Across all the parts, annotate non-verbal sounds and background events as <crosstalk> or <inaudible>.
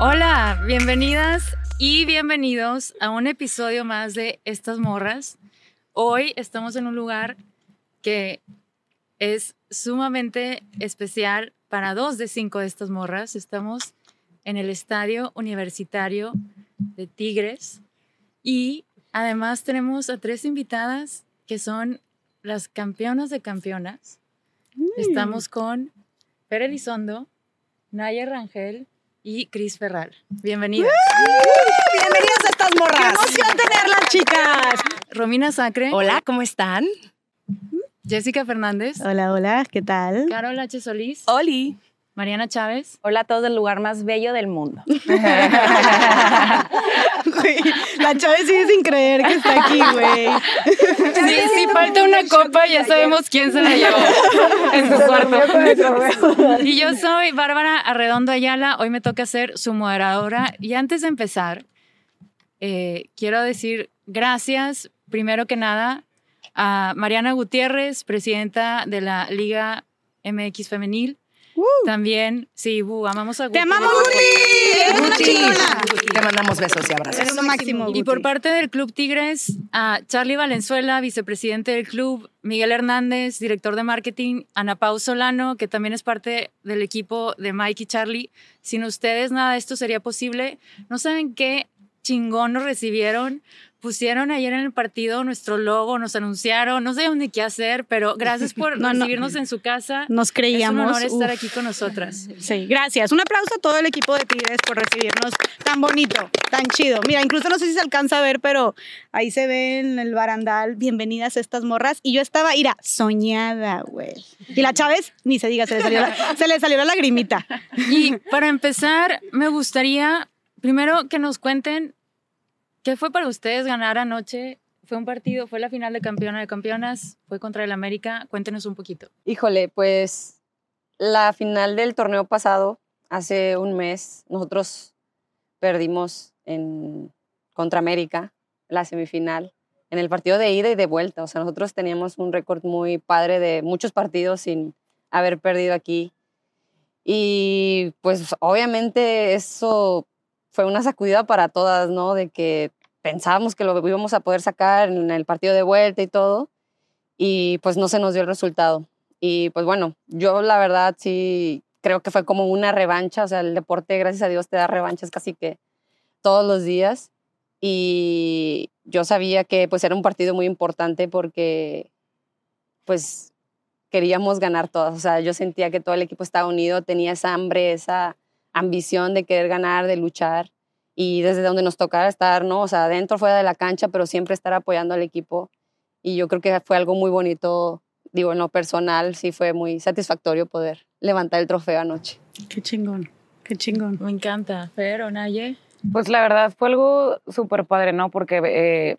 Hola, bienvenidas y bienvenidos a un episodio más de Estas Morras. Hoy estamos en un lugar que es sumamente especial para dos de cinco de estas morras. Estamos en el Estadio Universitario de Tigres y además tenemos a tres invitadas que son las campeonas de campeonas. Estamos con Fer Elizondo, Naya Rangel y Cris Ferral. Bienvenidas. Bienvenidas a estas morras. ¡Qué emoción tenerlas, chicas! Romina Sacre. Hola, ¿cómo están? Jessica Fernández. Hola, hola, ¿qué tal? Carol H. Solís. Oli. Mariana Chávez. Hola a todos del lugar más bello del mundo. <laughs> Güey, la Chávez sigue sin creer que está aquí, güey. Sí, sí, falta una copa, ya sabemos quién se la llevó <laughs> en su cuarto. Y yo soy Bárbara Arredondo Ayala, hoy me toca ser su moderadora. Y antes de empezar, eh, quiero decir gracias, primero que nada, a Mariana Gutiérrez, presidenta de la Liga MX Femenil. También, sí, bu, amamos a Guti. ¡Te amamos, Guti! ¡Eres una Guti. Te mandamos besos y abrazos. Eres lo máximo, Y por parte del Club Tigres, a Charlie Valenzuela, vicepresidente del club, Miguel Hernández, director de marketing, Ana Pau Solano, que también es parte del equipo de Mike y Charlie. Sin ustedes nada de esto sería posible. No saben qué chingón nos recibieron. Pusieron ayer en el partido nuestro logo, nos anunciaron, no sabíamos ni qué hacer, pero gracias por <laughs> No, no. recibirnos en su casa. Nos creíamos. Es un honor estar uf. aquí con nosotras. Sí, gracias. Un aplauso a todo el equipo de Tigres por recibirnos tan bonito, tan chido. Mira, incluso no sé si se alcanza a ver, pero ahí se ve en el barandal, bienvenidas a estas morras. Y yo estaba, mira, soñada, güey. Y la Chávez, ni se diga, se le salió la, se le salió la lagrimita. Y para empezar, me gustaría primero que nos cuenten qué fue para ustedes ganar anoche. Fue un partido, fue la final de campeona de campeonas, fue contra el América. Cuéntenos un poquito. Híjole, pues la final del torneo pasado, hace un mes, nosotros perdimos en, contra América, la semifinal, en el partido de ida y de vuelta. O sea, nosotros teníamos un récord muy padre de muchos partidos sin haber perdido aquí. Y pues obviamente eso fue una sacudida para todas, ¿no? De que pensábamos que lo íbamos a poder sacar en el partido de vuelta y todo, y pues no se nos dio el resultado. Y pues bueno, yo la verdad sí creo que fue como una revancha, o sea, el deporte, gracias a Dios, te da revanchas casi que todos los días. Y yo sabía que pues era un partido muy importante porque pues queríamos ganar todas. O sea, yo sentía que todo el equipo estaba unido, tenía esa hambre, esa ambición de querer ganar, de luchar. Y desde donde nos tocara estar, ¿no? O sea, dentro, fuera de la cancha, pero siempre estar apoyando al equipo. Y yo creo que fue algo muy bonito, digo, en lo personal, sí fue muy satisfactorio poder levantar el trofeo anoche. Qué chingón, qué chingón. Me encanta. Pero, Naye. Pues la verdad fue algo súper padre, ¿no? Porque eh,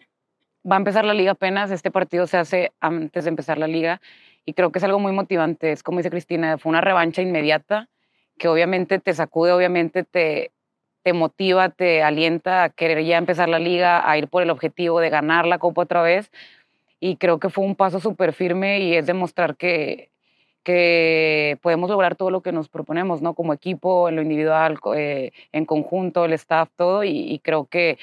va a empezar la liga apenas, este partido se hace antes de empezar la liga y creo que es algo muy motivante, es como dice Cristina, fue una revancha inmediata que obviamente te sacude, obviamente te, te motiva, te alienta a querer ya empezar la liga, a ir por el objetivo de ganar la copa otra vez y creo que fue un paso súper firme y es demostrar que, que podemos lograr todo lo que nos proponemos, ¿no? Como equipo, en lo individual, eh, en conjunto, el staff, todo. Y, y creo que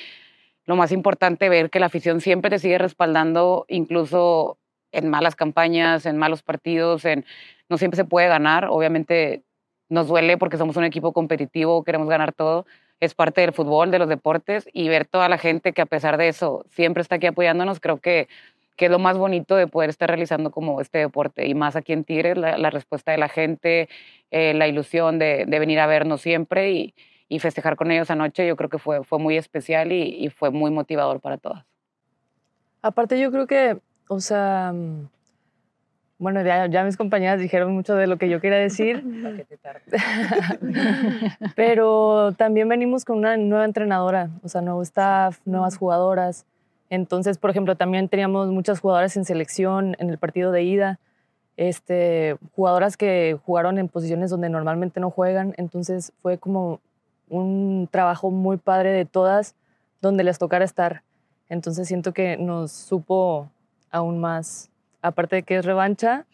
lo más importante ver que la afición siempre te sigue respaldando, incluso en malas campañas, en malos partidos, en no siempre se puede ganar. Obviamente nos duele porque somos un equipo competitivo, queremos ganar todo. Es parte del fútbol, de los deportes, y ver toda la gente que a pesar de eso siempre está aquí apoyándonos, creo que que es lo más bonito de poder estar realizando como este deporte. Y más aquí en Tigres, la, respuesta de la gente, eh, la ilusión de, de venir a vernos siempre y, y festejar con ellos anoche, yo creo que fue, fue muy especial y, y fue muy motivador para todas. Aparte yo creo que, o sea, mm, bueno, ya, ya mis compañeras dijeron mucho de lo que yo quería decir, <laughs> <laughs> pero también venimos con una nueva entrenadora, o sea, nuevo staff, nuevas jugadoras. Entonces, por ejemplo, también teníamos muchas jugadoras en selección en el partido de ida, este, jugadoras que jugaron en posiciones donde normalmente no juegan. Entonces, fue como un trabajo muy padre de todas donde les tocara estar. Entonces, siento que nos supo aún más, aparte de que es revancha,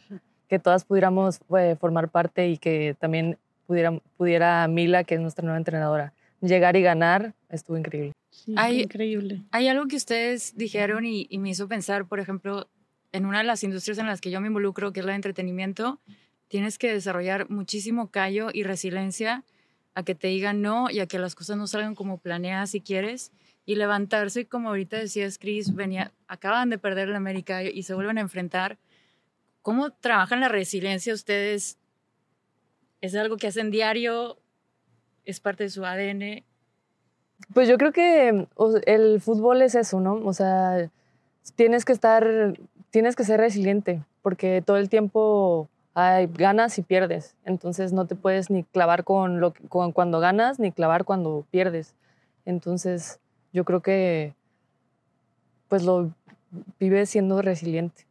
que todas pudiéramos eh, formar parte y que también pudiera, pudiera Mila, que es nuestra nueva entrenadora, llegar y ganar, estuvo increíble. Sí, Hay- increíble. Hay algo que ustedes dijeron y, y me hizo pensar, por ejemplo, en una de las industrias en las que yo me involucro, que es la de entretenimiento, tienes que desarrollar muchísimo callo y resiliencia a que te digan no y a que las cosas no salgan como planeas si quieres y levantarse, como ahorita decías, Chris, venía, acaban de perder el América y se vuelven a enfrentar. ¿Cómo trabajan la resiliencia ustedes? ¿Es algo que hacen diario? ¿Es parte de su ADN? Pues yo creo que el fútbol es eso, ¿no? O sea, tienes que estar, tienes que ser resiliente, porque todo el tiempo hay ganas y pierdes. Entonces no te puedes ni clavar con, lo, con cuando ganas, ni clavar cuando pierdes. Entonces yo creo que pues lo vives siendo resiliente.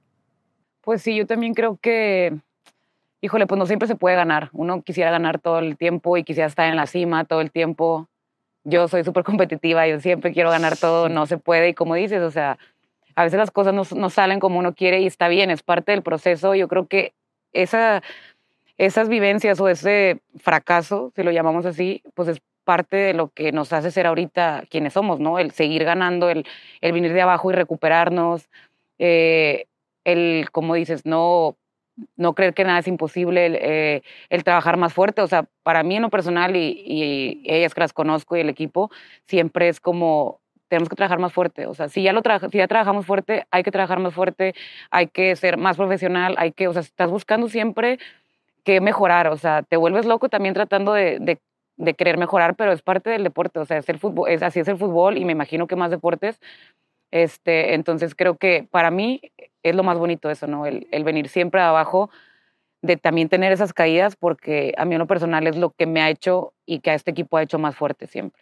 Pues sí, yo también creo que, híjole, pues no siempre se puede ganar. Uno quisiera ganar todo el tiempo y quisiera estar en la cima todo el tiempo. Yo soy súper competitiva, yo siempre quiero ganar todo, no se puede. Y como dices, o sea, a veces las cosas no, no salen como uno quiere y está bien, es parte del proceso. Yo creo que esa, esas vivencias o ese fracaso, si lo llamamos así, pues es parte de lo que nos hace ser ahorita quienes somos, ¿no? El seguir ganando, el, el venir de abajo y recuperarnos, eh, el, como dices, no, no creer que nada es imposible, el, eh, el trabajar más fuerte. O sea, para mí en lo personal y, y ellas que las conozco y el equipo, siempre es como tenemos que trabajar más fuerte. O sea, si ya, lo si ya trabajamos fuerte, hay que trabajar más fuerte, hay que ser más profesional, hay que, o sea, estás buscando siempre que mejorar. O sea, te vuelves loco también tratando de, de querer mejorar, pero es parte del deporte. O sea, es el fútbol, es, así es el fútbol y me imagino que más deportes. Este, entonces creo que para mí es lo más bonito eso, ¿no? El, el venir siempre de abajo, de también tener esas caídas, porque a mí en lo personal es lo que me ha hecho y que a este equipo ha hecho más fuerte siempre.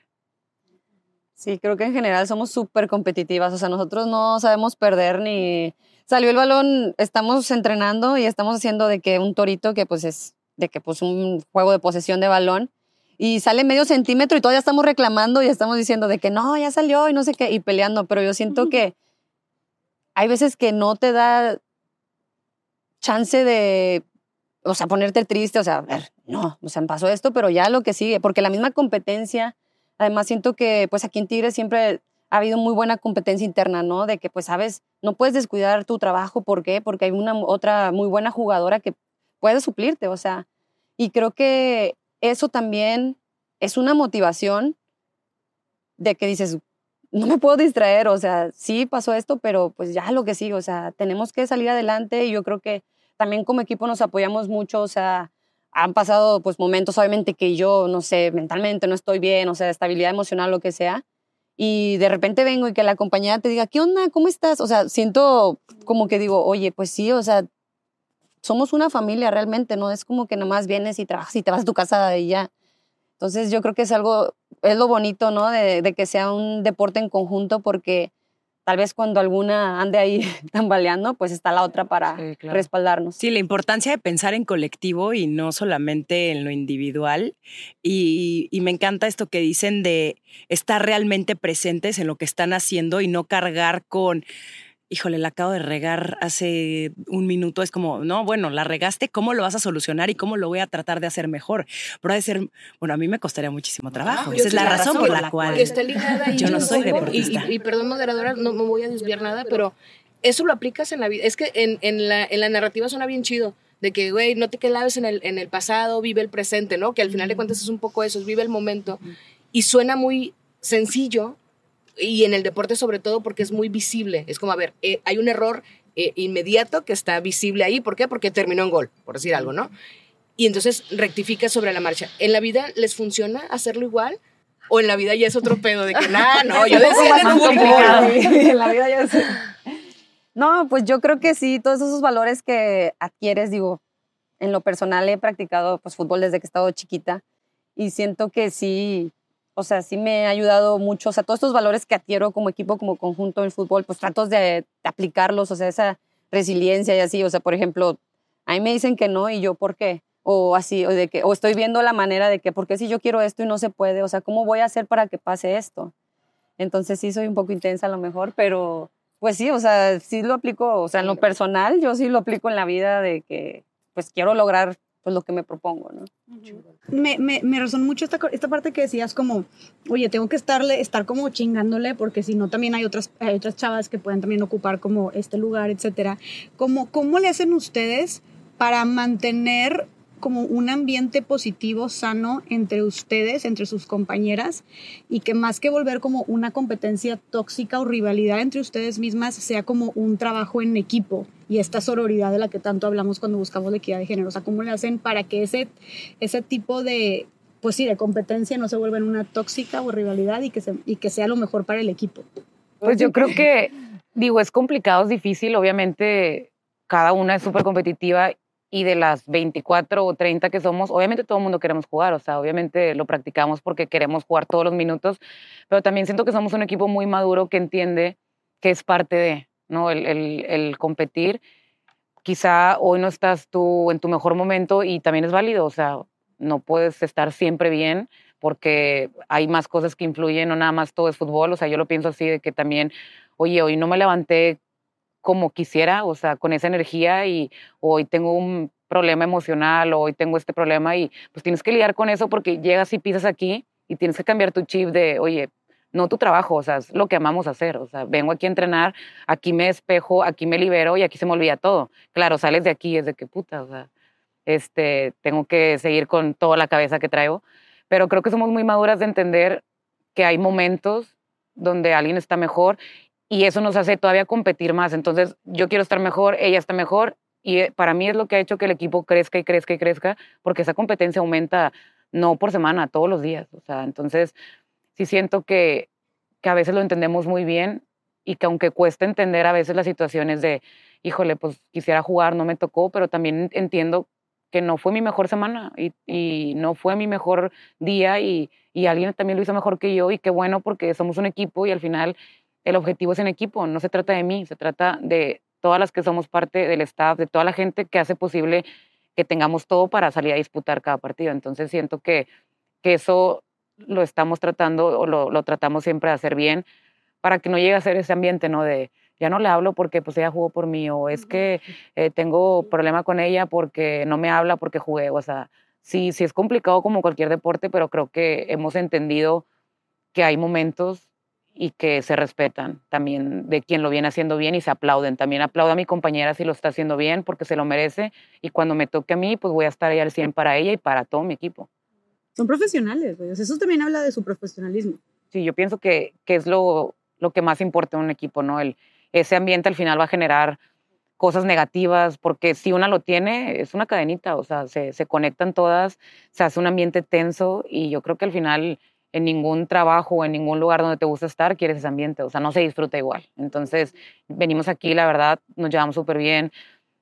Sí, creo que en general somos súper competitivas, o sea, nosotros no sabemos perder ni... Salió el balón, estamos entrenando y estamos haciendo de que un torito que pues es de que pues un juego de posesión de balón y sale medio centímetro y todavía estamos reclamando y estamos diciendo de que no, ya salió y no sé qué, y peleando, pero yo siento que hay veces que no te da chance de, o sea, ponerte triste, o sea, a ver, no, o sea, pasó esto, pero ya lo que sigue, porque la misma competencia Además, siento que pues aquí en Tigres siempre ha habido muy buena competencia interna, ¿no? De que pues, sabes, no puedes descuidar tu trabajo. ¿Por qué? Porque hay una otra muy buena jugadora que puede suplirte, o sea. Y creo que eso también es una motivación de que dices, no me puedo distraer, o sea, sí pasó esto, pero pues ya lo que sigue, o sea, tenemos que salir adelante y yo creo que también como equipo nos apoyamos mucho, o sea, han pasado pues momentos obviamente que yo, no sé, mentalmente no estoy bien, o sea, estabilidad emocional, lo que sea, y de repente vengo y que la compañera te diga, ¿qué onda? ¿Cómo estás? O sea, siento como que digo, oye, pues sí, o sea, somos una familia realmente, no es como que nomás vienes y trabajas y te vas a tu casa y ya. Entonces yo creo que es algo, es lo bonito, ¿no? De, de que sea un deporte en conjunto porque tal vez cuando alguna ande ahí <laughs> tambaleando, pues está la otra para Sí, claro. respaldarnos. Sí, la importancia de pensar en colectivo y no solamente en lo individual. Y, y me encanta esto que dicen de estar realmente presentes en lo que están haciendo y no cargar con, híjole, la acabo de regar hace un minuto. Es como, no, bueno, la regaste, ¿cómo lo vas a solucionar y cómo lo voy a tratar de hacer mejor? Pero ha de ser, bueno, a mí me costaría muchísimo trabajo. Esa es la razón por la cual. está ligada. Yo no soy y- deportista. Y, y perdón, moderadora, no me voy a desviar nada, pero eso lo aplicas en la vida. Es que en, en, la, en la narrativa suena bien chido. De que, güey, no te claves en el, en el pasado, vive el presente, ¿no? Que al final de cuentas es un poco eso, es vive el momento. Y suena muy sencillo, y en el deporte sobre todo porque es muy visible. Es como, a ver, eh, hay un error eh, inmediato que está visible ahí. ¿Por qué? Porque terminó en gol, por decir algo, ¿no? Y entonces rectifica sobre la marcha. ¿En la vida les funciona hacerlo igual? ¿O en la vida ya es otro pedo de que, <laughs> nada, no, yo decía en el fútbol. <laughs> en la vida ya sé. No, pues yo creo que sí, todos esos valores que adquieres, digo, en lo personal he practicado pues fútbol desde que he estado chiquita y siento que sí, o sea, sí me ha ayudado mucho, o sea, todos estos valores que adquiero como equipo, como conjunto en fútbol, pues trato de, de aplicarlos, o sea, esa resiliencia y así, o sea, por ejemplo, a mí me dicen que no y yo, ¿por qué? O así, o de que, o estoy viendo la manera de que, ¿por qué si yo quiero esto y no se puede? O sea, ¿cómo voy a hacer para que pase esto? Entonces sí soy un poco intensa a lo mejor, pero pues sí, o sea, sí lo aplico, o sea, en lo personal, yo sí lo aplico en la vida de que, pues quiero lograr pues lo que me propongo, ¿no? Me, me, me resonó mucho esta, esta parte que decías como, oye, tengo que estarle, estar como chingándole porque si no también hay otras, hay otras chavas que pueden también ocupar como este lugar, etcétera. ¿Cómo, ¿Cómo le hacen ustedes para mantener como un ambiente positivo, sano entre ustedes, entre sus compañeras y que más que volver como una competencia tóxica o rivalidad entre ustedes mismas, sea como un trabajo en equipo y esta sororidad de la que tanto hablamos cuando buscamos la equidad de género. O sea, ¿cómo le hacen para que ese, ese tipo de, pues sí, de competencia no se vuelva en una tóxica o rivalidad y que, se, y que sea lo mejor para el equipo? Pues yo creo que, digo, es complicado, es difícil. Obviamente, cada una es súper competitiva y de las 24 o 30 que somos, obviamente todo el mundo queremos jugar, o sea, obviamente lo practicamos porque queremos jugar todos los minutos, pero también siento que somos un equipo muy maduro que entiende que es parte de, ¿no? El, el, competir. Quizá hoy no estás tú en tu mejor momento y también es válido, o sea, no puedes estar siempre bien porque hay más cosas que influyen, no nada más todo es fútbol, o sea, yo lo pienso así de que también, oye, hoy no me levanté como quisiera, o sea, con esa energía y hoy tengo un problema emocional hoy tengo este problema y pues tienes que lidiar con eso porque llegas y pisas aquí y tienes que cambiar tu chip de, oye, no tu trabajo, o sea, es lo que amamos hacer, o sea, vengo aquí a entrenar, aquí me despejo, aquí me libero y aquí se me olvida todo. Claro, sales de aquí y es de que puta, o sea, este, tengo que seguir con toda la cabeza que traigo, pero creo que somos muy maduras de entender que hay momentos donde alguien está mejor y eso nos hace todavía competir más. Entonces, yo quiero estar mejor, ella está mejor y eh, para mí es lo que ha hecho que el equipo crezca y crezca y crezca, porque esa competencia aumenta no por semana, todos los días. O sea, entonces sí siento que, que a veces lo entendemos muy bien y que aunque cuesta entender a veces las situaciones de, híjole, pues quisiera jugar, no me tocó, pero también entiendo que no fue mi mejor semana y, y no fue mi mejor día y, y alguien también lo hizo mejor que yo y qué bueno porque somos un equipo y al final el objetivo es en equipo, no se trata de mí, se trata de todas las que somos parte del staff, de toda la gente que hace posible que tengamos todo para salir a disputar cada partido. Entonces siento que, que eso lo estamos tratando o lo, lo, tratamos siempre de hacer bien para que no llegue a ser ese ambiente, ¿no? De ya no le hablo porque pues ella jugó por mí o es que eh, tengo problema con ella porque no me habla porque jugué. O sea, sí, sí es complicado como cualquier deporte, pero creo que hemos entendido que hay momentos y que se respetan también de quien lo viene haciendo bien y se aplauden. También aplaudo a mi compañera si lo está haciendo bien porque se lo merece y cuando me toque a mí, pues voy a estar ahí al 100 para ella y para todo mi equipo. Son profesionales, güey. Eso también habla de su profesionalismo. Sí, yo pienso que, que es lo, lo que más importa en un equipo, ¿no? El, ese ambiente al final va a generar cosas negativas, porque si una lo tiene, es una cadenita, o sea, se, se conectan todas, se hace un ambiente tenso y yo creo que al final en ningún trabajo o en ningún lugar donde te gusta estar quieres ese ambiente, o sea, no se disfruta igual. Entonces, venimos aquí, la verdad, nos llevamos súper bien,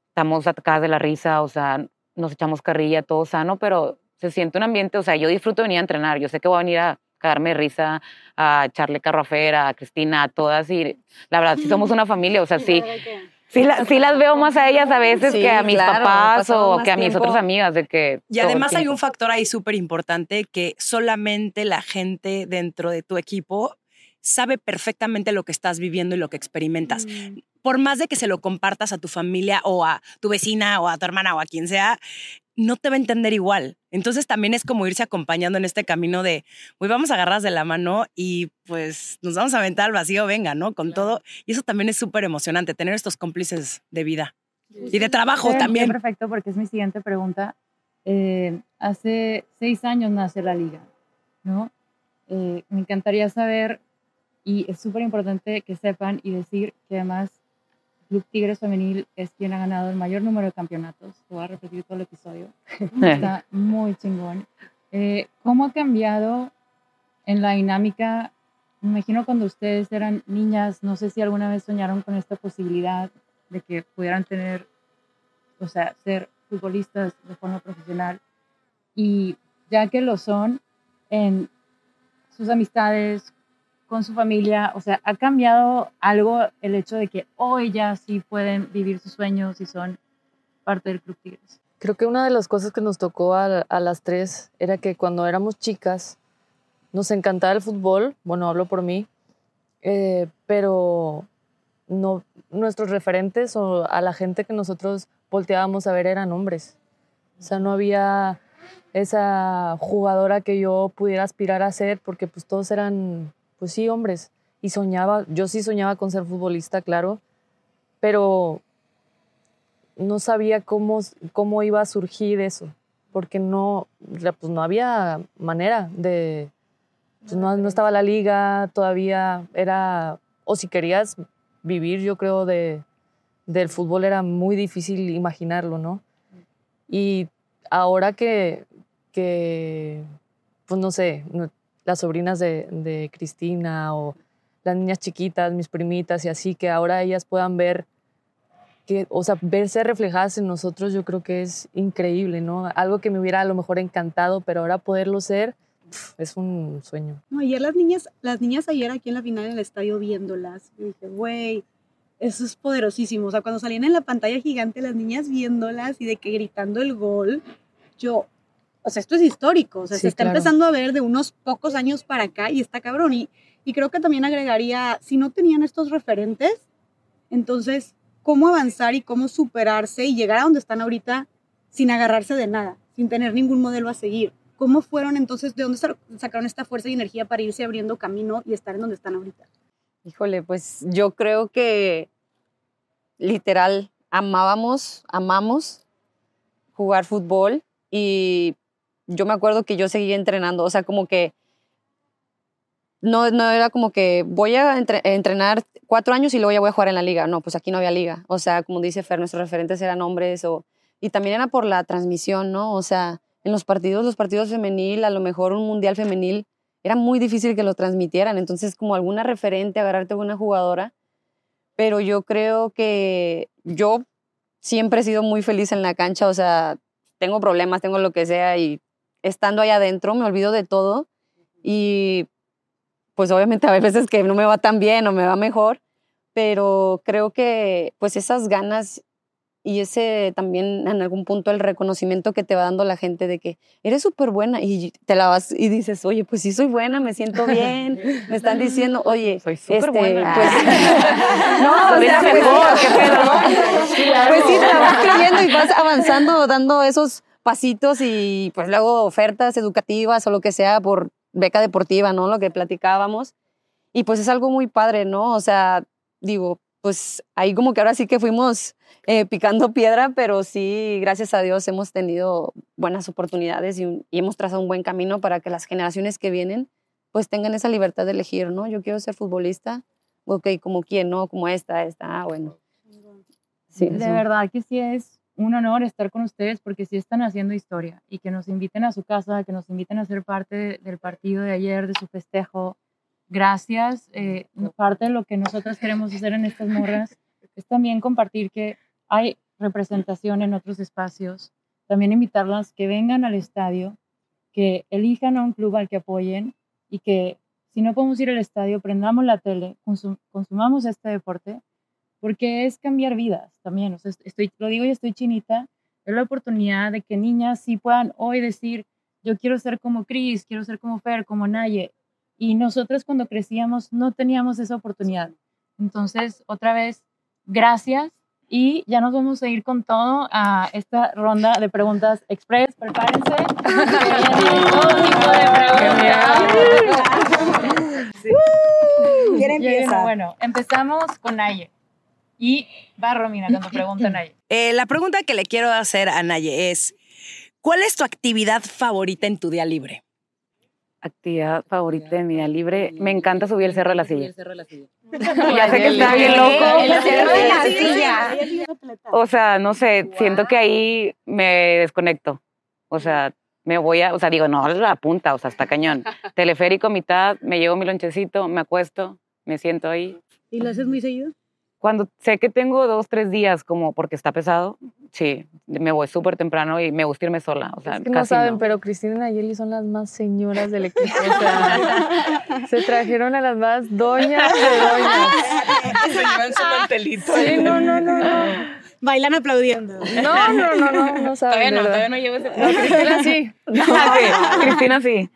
estamos atacadas de la risa, o sea, nos echamos carrilla, todo sano, pero se siente un ambiente, o sea, yo disfruto venir a entrenar, yo sé que voy a venir a cagarme de risa, a echarle carro a Fer, a Cristina, a todas, y la verdad, sí somos una familia, o sea, <laughs> sí. Sí, la, sí, las veo más a ellas a veces sí, que a mis claro, papás o que a mis otras amigas de que y además hay un factor ahí súper importante que solamente la gente dentro de tu equipo sabe perfectamente lo que estás viviendo y lo que experimentas. Mm. Por más de que se lo compartas a tu familia o a tu vecina o a tu hermana o a quien sea, no te va a entender igual. Entonces también es como irse acompañando en este camino de, hoy vamos a agarras de la mano y pues nos vamos a aventar al vacío, venga, ¿no? Con claro. todo. Y eso también es súper emocionante, tener estos cómplices de vida sí. y de trabajo sí, también. Perfecto, porque es mi siguiente pregunta. Eh, hace seis años nace la liga, ¿no? Eh, me encantaría saber, y es súper importante que sepan y decir que además Club Tigres Femenil es quien ha ganado el mayor número de campeonatos. Voy a repetir todo el episodio. <laughs> Está muy chingón. Eh, ¿Cómo ha cambiado en la dinámica? Me imagino cuando ustedes eran niñas, no sé si alguna vez soñaron con esta posibilidad de que pudieran tener, o sea, ser futbolistas de forma profesional. Y ya que lo son en sus amistades, con su familia, o sea, ha cambiado algo el hecho de que hoy ya sí pueden vivir sus sueños y son parte del Club Tigres. Creo que una de las cosas que nos tocó a, a las tres era que cuando éramos chicas nos encantaba el fútbol, bueno, hablo por mí, eh, pero no, nuestros referentes o a la gente que nosotros volteábamos a ver eran hombres. O sea, no había esa jugadora que yo pudiera aspirar a ser porque pues todos eran, pues sí, hombres. Y soñaba, yo sí soñaba con ser futbolista, claro, pero no sabía cómo, cómo iba a surgir eso, porque no, pues no había manera de, pues no, no estaba la liga, todavía era, o si querías vivir, yo creo, de, del fútbol era muy difícil imaginarlo, ¿no? Y ahora que, que pues no sé, las sobrinas de, Cristina o las niñas chiquitas, mis primitas y así, que ahora ellas puedan ver que, o sea, verse reflejadas en nosotros, yo creo que es increíble, ¿no? Algo que me hubiera a lo mejor encantado, pero ahora poderlo ser, es un sueño. No, ayer las niñas, las niñas ayer aquí en la final en el estadio viéndolas, yo dije, güey, eso es poderosísimo. O sea, cuando salían en la pantalla gigante las niñas viéndolas y de que gritando el gol, yo, o sea, esto es histórico. O sea, Sí, se está claro. empezando a ver de unos pocos años para acá y está cabrón. Y, y creo que también agregaría, si no tenían estos referentes, entonces, ¿cómo avanzar y cómo superarse y llegar a donde están ahorita sin agarrarse de nada, sin tener ningún modelo a seguir? ¿Cómo fueron entonces, de dónde sa- sacaron esta fuerza y energía para irse abriendo camino y estar en donde están ahorita? Híjole, pues yo creo que literal amábamos, amamos jugar fútbol y yo me acuerdo que yo seguía entrenando, o sea, como que no, no era como que voy a entre- entrenar cuatro años y luego ya voy a jugar en la liga. No, pues aquí no había liga. O sea, como dice Fer, nuestros referentes eran hombres o, y también era por la transmisión, ¿no? O sea, en los partidos, los partidos femenil, a lo mejor un mundial femenil, era muy difícil que lo transmitieran. Entonces, como alguna referente, agarrarte a una jugadora. Pero yo creo que yo siempre he sido muy feliz en la cancha. O sea, tengo problemas, tengo lo que sea y estando ahí adentro me olvido de todo. Y pues obviamente hay veces que no me va tan bien o me va mejor, pero creo que pues esas ganas y ese también en algún punto el reconocimiento que te va dando la gente de que eres súper buena y te la vas y dices, oye, pues sí soy buena, me siento bien, me están diciendo, oye, Soy súper este, buena. pues, <laughs> no, o sea, pues, mejor, <laughs> qué pedo. pues sí, te la vas creyendo y vas avanzando, dando esos pasitos y pues luego ofertas educativas o lo que sea por beca deportiva, ¿no? Lo que platicábamos. Y pues es algo muy padre, ¿no? O sea, digo, pues ahí como que ahora sí que fuimos eh, picando piedra, pero sí, gracias a Dios hemos tenido buenas oportunidades y, un- y hemos trazado un buen camino para que las generaciones que vienen pues tengan esa libertad de elegir, ¿no? Yo quiero ser futbolista, ok, como quién, ¿no? Como esta, esta, ah, bueno. Sí, de verdad que sí es un honor estar con ustedes porque sí están haciendo historia y que nos inviten a su casa, que nos inviten a ser parte de- del partido de ayer, de su festejo. Gracias. eh, parte de lo que nosotros queremos hacer en estas morras es también compartir que hay representación en otros espacios. También invitarlas que vengan al estadio, que elijan a un club al que apoyen y que si no podemos ir al estadio, prendamos la tele, consum- consumamos este deporte porque es cambiar vidas también. O sea, est- estoy, lo digo y estoy chinita, es la oportunidad de que niñas sí puedan hoy decir, yo quiero ser como Cris, quiero ser como Fer, como Naye. Y nosotros cuando crecíamos no teníamos esa oportunidad. Entonces, otra vez, gracias. Y ya nos vamos a ir con todo a esta ronda de preguntas express. Prepárense. <laughs> <laughs> todo tipo de preguntas. ¿Quién empieza? Bueno, empezamos con Naye. Y va Romina cuando pregunta Naye. Eh, la pregunta que le quiero hacer a Naye es, ¿cuál es tu actividad favorita en tu día libre? Actividad favorita de mi día libre. Me encanta subir el cerro de la silla. Ya <laughs> Ya sé que está bien loco. El cerro de la silla. <laughs> O sea, no sé, siento que ahí me desconecto. O sea, me voy a, o sea, digo, no, la punta, o sea, está cañón. <laughs> Teleférico mitad, me llevo mi lonchecito, me acuesto, me siento ahí. ¿Y lo haces muy seguido? Cuando sé que tengo dos, tres días como porque está pesado, sí, me voy súper temprano y me gusta irme sola. O sea, Es que no casi saben, no. pero Cristina y Nayeli son las más señoras del equipo. O sea, <laughs> se trajeron a las más doñas de doñas. <laughs> Se llevan su mantelito. Sí, no, no, no, no. Bailan aplaudiendo. No, no, no, no, no saben. Todavía no, todavía no llevo ese. No, Cristina sí. <laughs> Ah, sí, Cristina sí.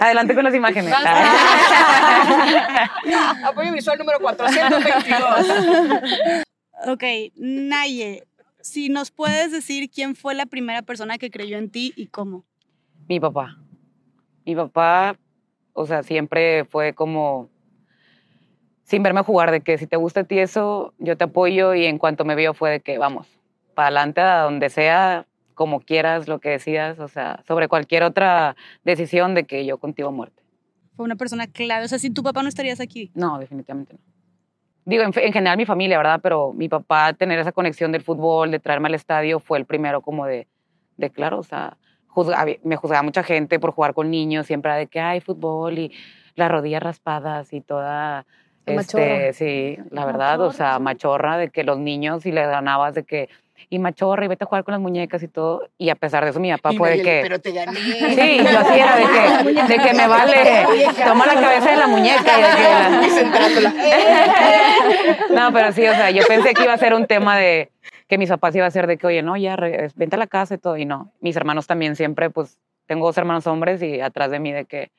Adelante con las imágenes. <laughs> Apoyo visual número 422. Ok, Naye, si nos puedes decir quién fue la primera persona que creyó en ti y cómo. Mi papá. Mi papá, o sea, siempre fue como sin verme jugar, de que si te gusta a ti eso, yo te apoyo y en cuanto me vio fue de que vamos, para adelante a donde sea, como quieras, lo que decidas, o sea, sobre cualquier otra decisión de que yo contigo a muerte. Fue una persona clave. O sea, sin tu papá no estarías aquí. No, definitivamente no. Digo, en, general mi familia, ¿verdad? Pero mi papá tener esa conexión del fútbol, de traerme al estadio, fue el primero como de, de claro, o sea, juzga- me juzgaba mucha gente por jugar con niños, siempre era de que hay fútbol y las rodillas raspadas y toda... Este, machorro. sí, la verdad, o sea, machorra de que los niños y le ganabas de que, y machorra y vete a jugar con las muñecas y todo, y a pesar de eso mi papá Y fue de que... Pero te gané. Sí, yo así era de que, <laughs> de que me vale, toma la cabeza de la muñeca y de que la- <laughs> <laughs> no, pero sí, o sea, yo pensé que iba a ser un tema de que mis papás iba a ser de que, oye, no, ya, vente a la casa y todo, y no. Mis hermanos también siempre, pues, tengo dos hermanos hombres y atrás de mí de que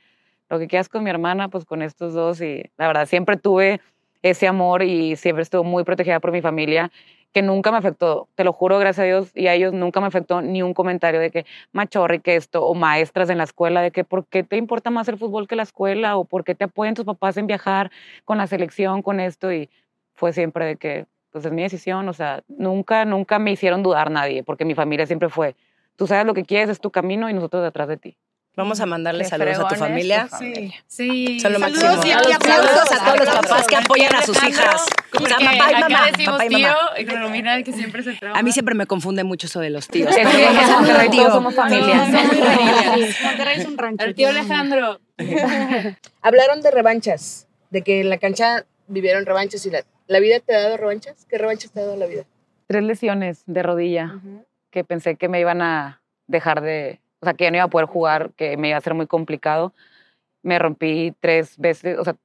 lo que quieras con mi hermana, pues con estos dos, y la verdad, siempre tuve ese amor y siempre estuve muy protegida por mi familia, que nunca me afectó, te lo juro, gracias a Dios, y a ellos nunca me afectó ni un comentario de que machorri, que esto, o maestras en la escuela, de que por qué te importa más el fútbol que la escuela, o por qué te apoyan tus papás en viajar con la selección, con esto, y fue siempre de que, pues es mi decisión, o sea, nunca, nunca me hicieron dudar nadie, porque mi familia siempre fue, tú sabes lo que quieres, es tu camino y nosotros detrás de ti. Vamos a mandarle Qué saludos a tu familia. familia. Sí. Son lo Saludos máximo. y- y Saludos a todos los aplausos. papás que apoyan a sus hijas. O sea, papá y mamá. decimos Papá y tío, mamá. Romina que siempre se. A mí siempre me confunde mucho eso de los tíos. Saludos, Monterrey tío. todos somos familia. Monterrey es un rancho. El tío Alejandro. <laughs> Hablaron de revanchas, de que en la cancha vivieron revanchas y la, ¿la vida te ha dado revanchas. ¿Qué revanchas te ha dado la vida? Tres lesiones de rodilla que pensé que me iban a dejar de, o sea, que ya no iba a poder jugar, que me iba a ser muy complicado. Me rompí tres veces, o sea,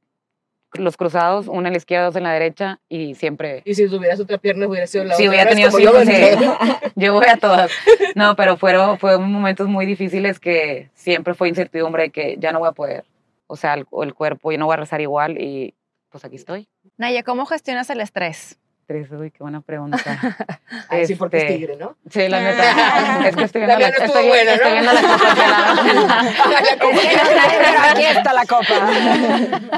los cruzados, una en la izquierda, dos en la derecha y siempre Y si tuvieras otra pierna hubiera sido la Sí, otra. hubiera ¿Ves? tenido Como cinco, yo, sí. ¿no? <laughs> Yo voy a todas. No, pero fueron, fueron momentos muy difíciles que siempre fue incertidumbre de que ya no voy a poder. O sea, el, el cuerpo, ya no voy a rezar igual y pues aquí estoy. Naya, ¿cómo gestionas el estrés? Tres, uy, qué buena pregunta. <laughs> Ay, sí, porque es Este, tigre, ¿no? Sí, la neta. <laughs> Es que estoy viendo La la, estoy, buena, estoy ¿no? viendo la copa <laughs> pelada. Aquí está la copa.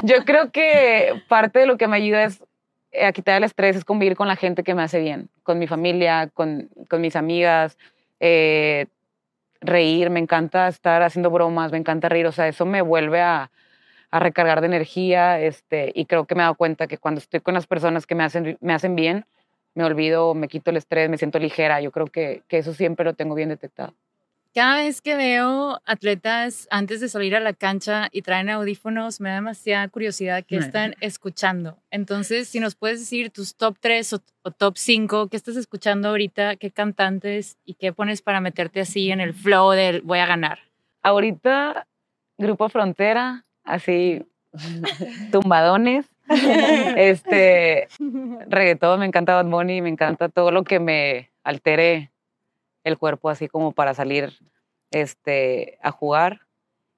Yo creo que parte de lo que me ayuda es eh, a quitar el estrés, es convivir con la gente que me hace bien, con mi familia, con, con mis amigas, eh, reír, me encanta estar haciendo bromas, me encanta reír, o sea, eso me vuelve a, a recargar de energía, este, y creo que me he dado cuenta que cuando estoy con las personas que me hacen, me hacen bien, me olvido, me quito el estrés, me siento ligera, yo creo que, que eso siempre lo tengo bien detectado. Cada vez que veo atletas antes de salir a la cancha y traen audífonos, me da demasiada curiosidad qué están escuchando. Entonces, si nos puedes decir tus top 3 o, o top 5, ¿qué estás escuchando ahorita? ¿Qué cantantes? ¿Y qué pones para meterte así en el flow del voy a ganar? Ahorita, Grupo Frontera, así, <laughs> tumbadones, este, reggaetón, me encanta Bad Bunny, me encanta todo lo que me altere el cuerpo así como para salir este, a jugar.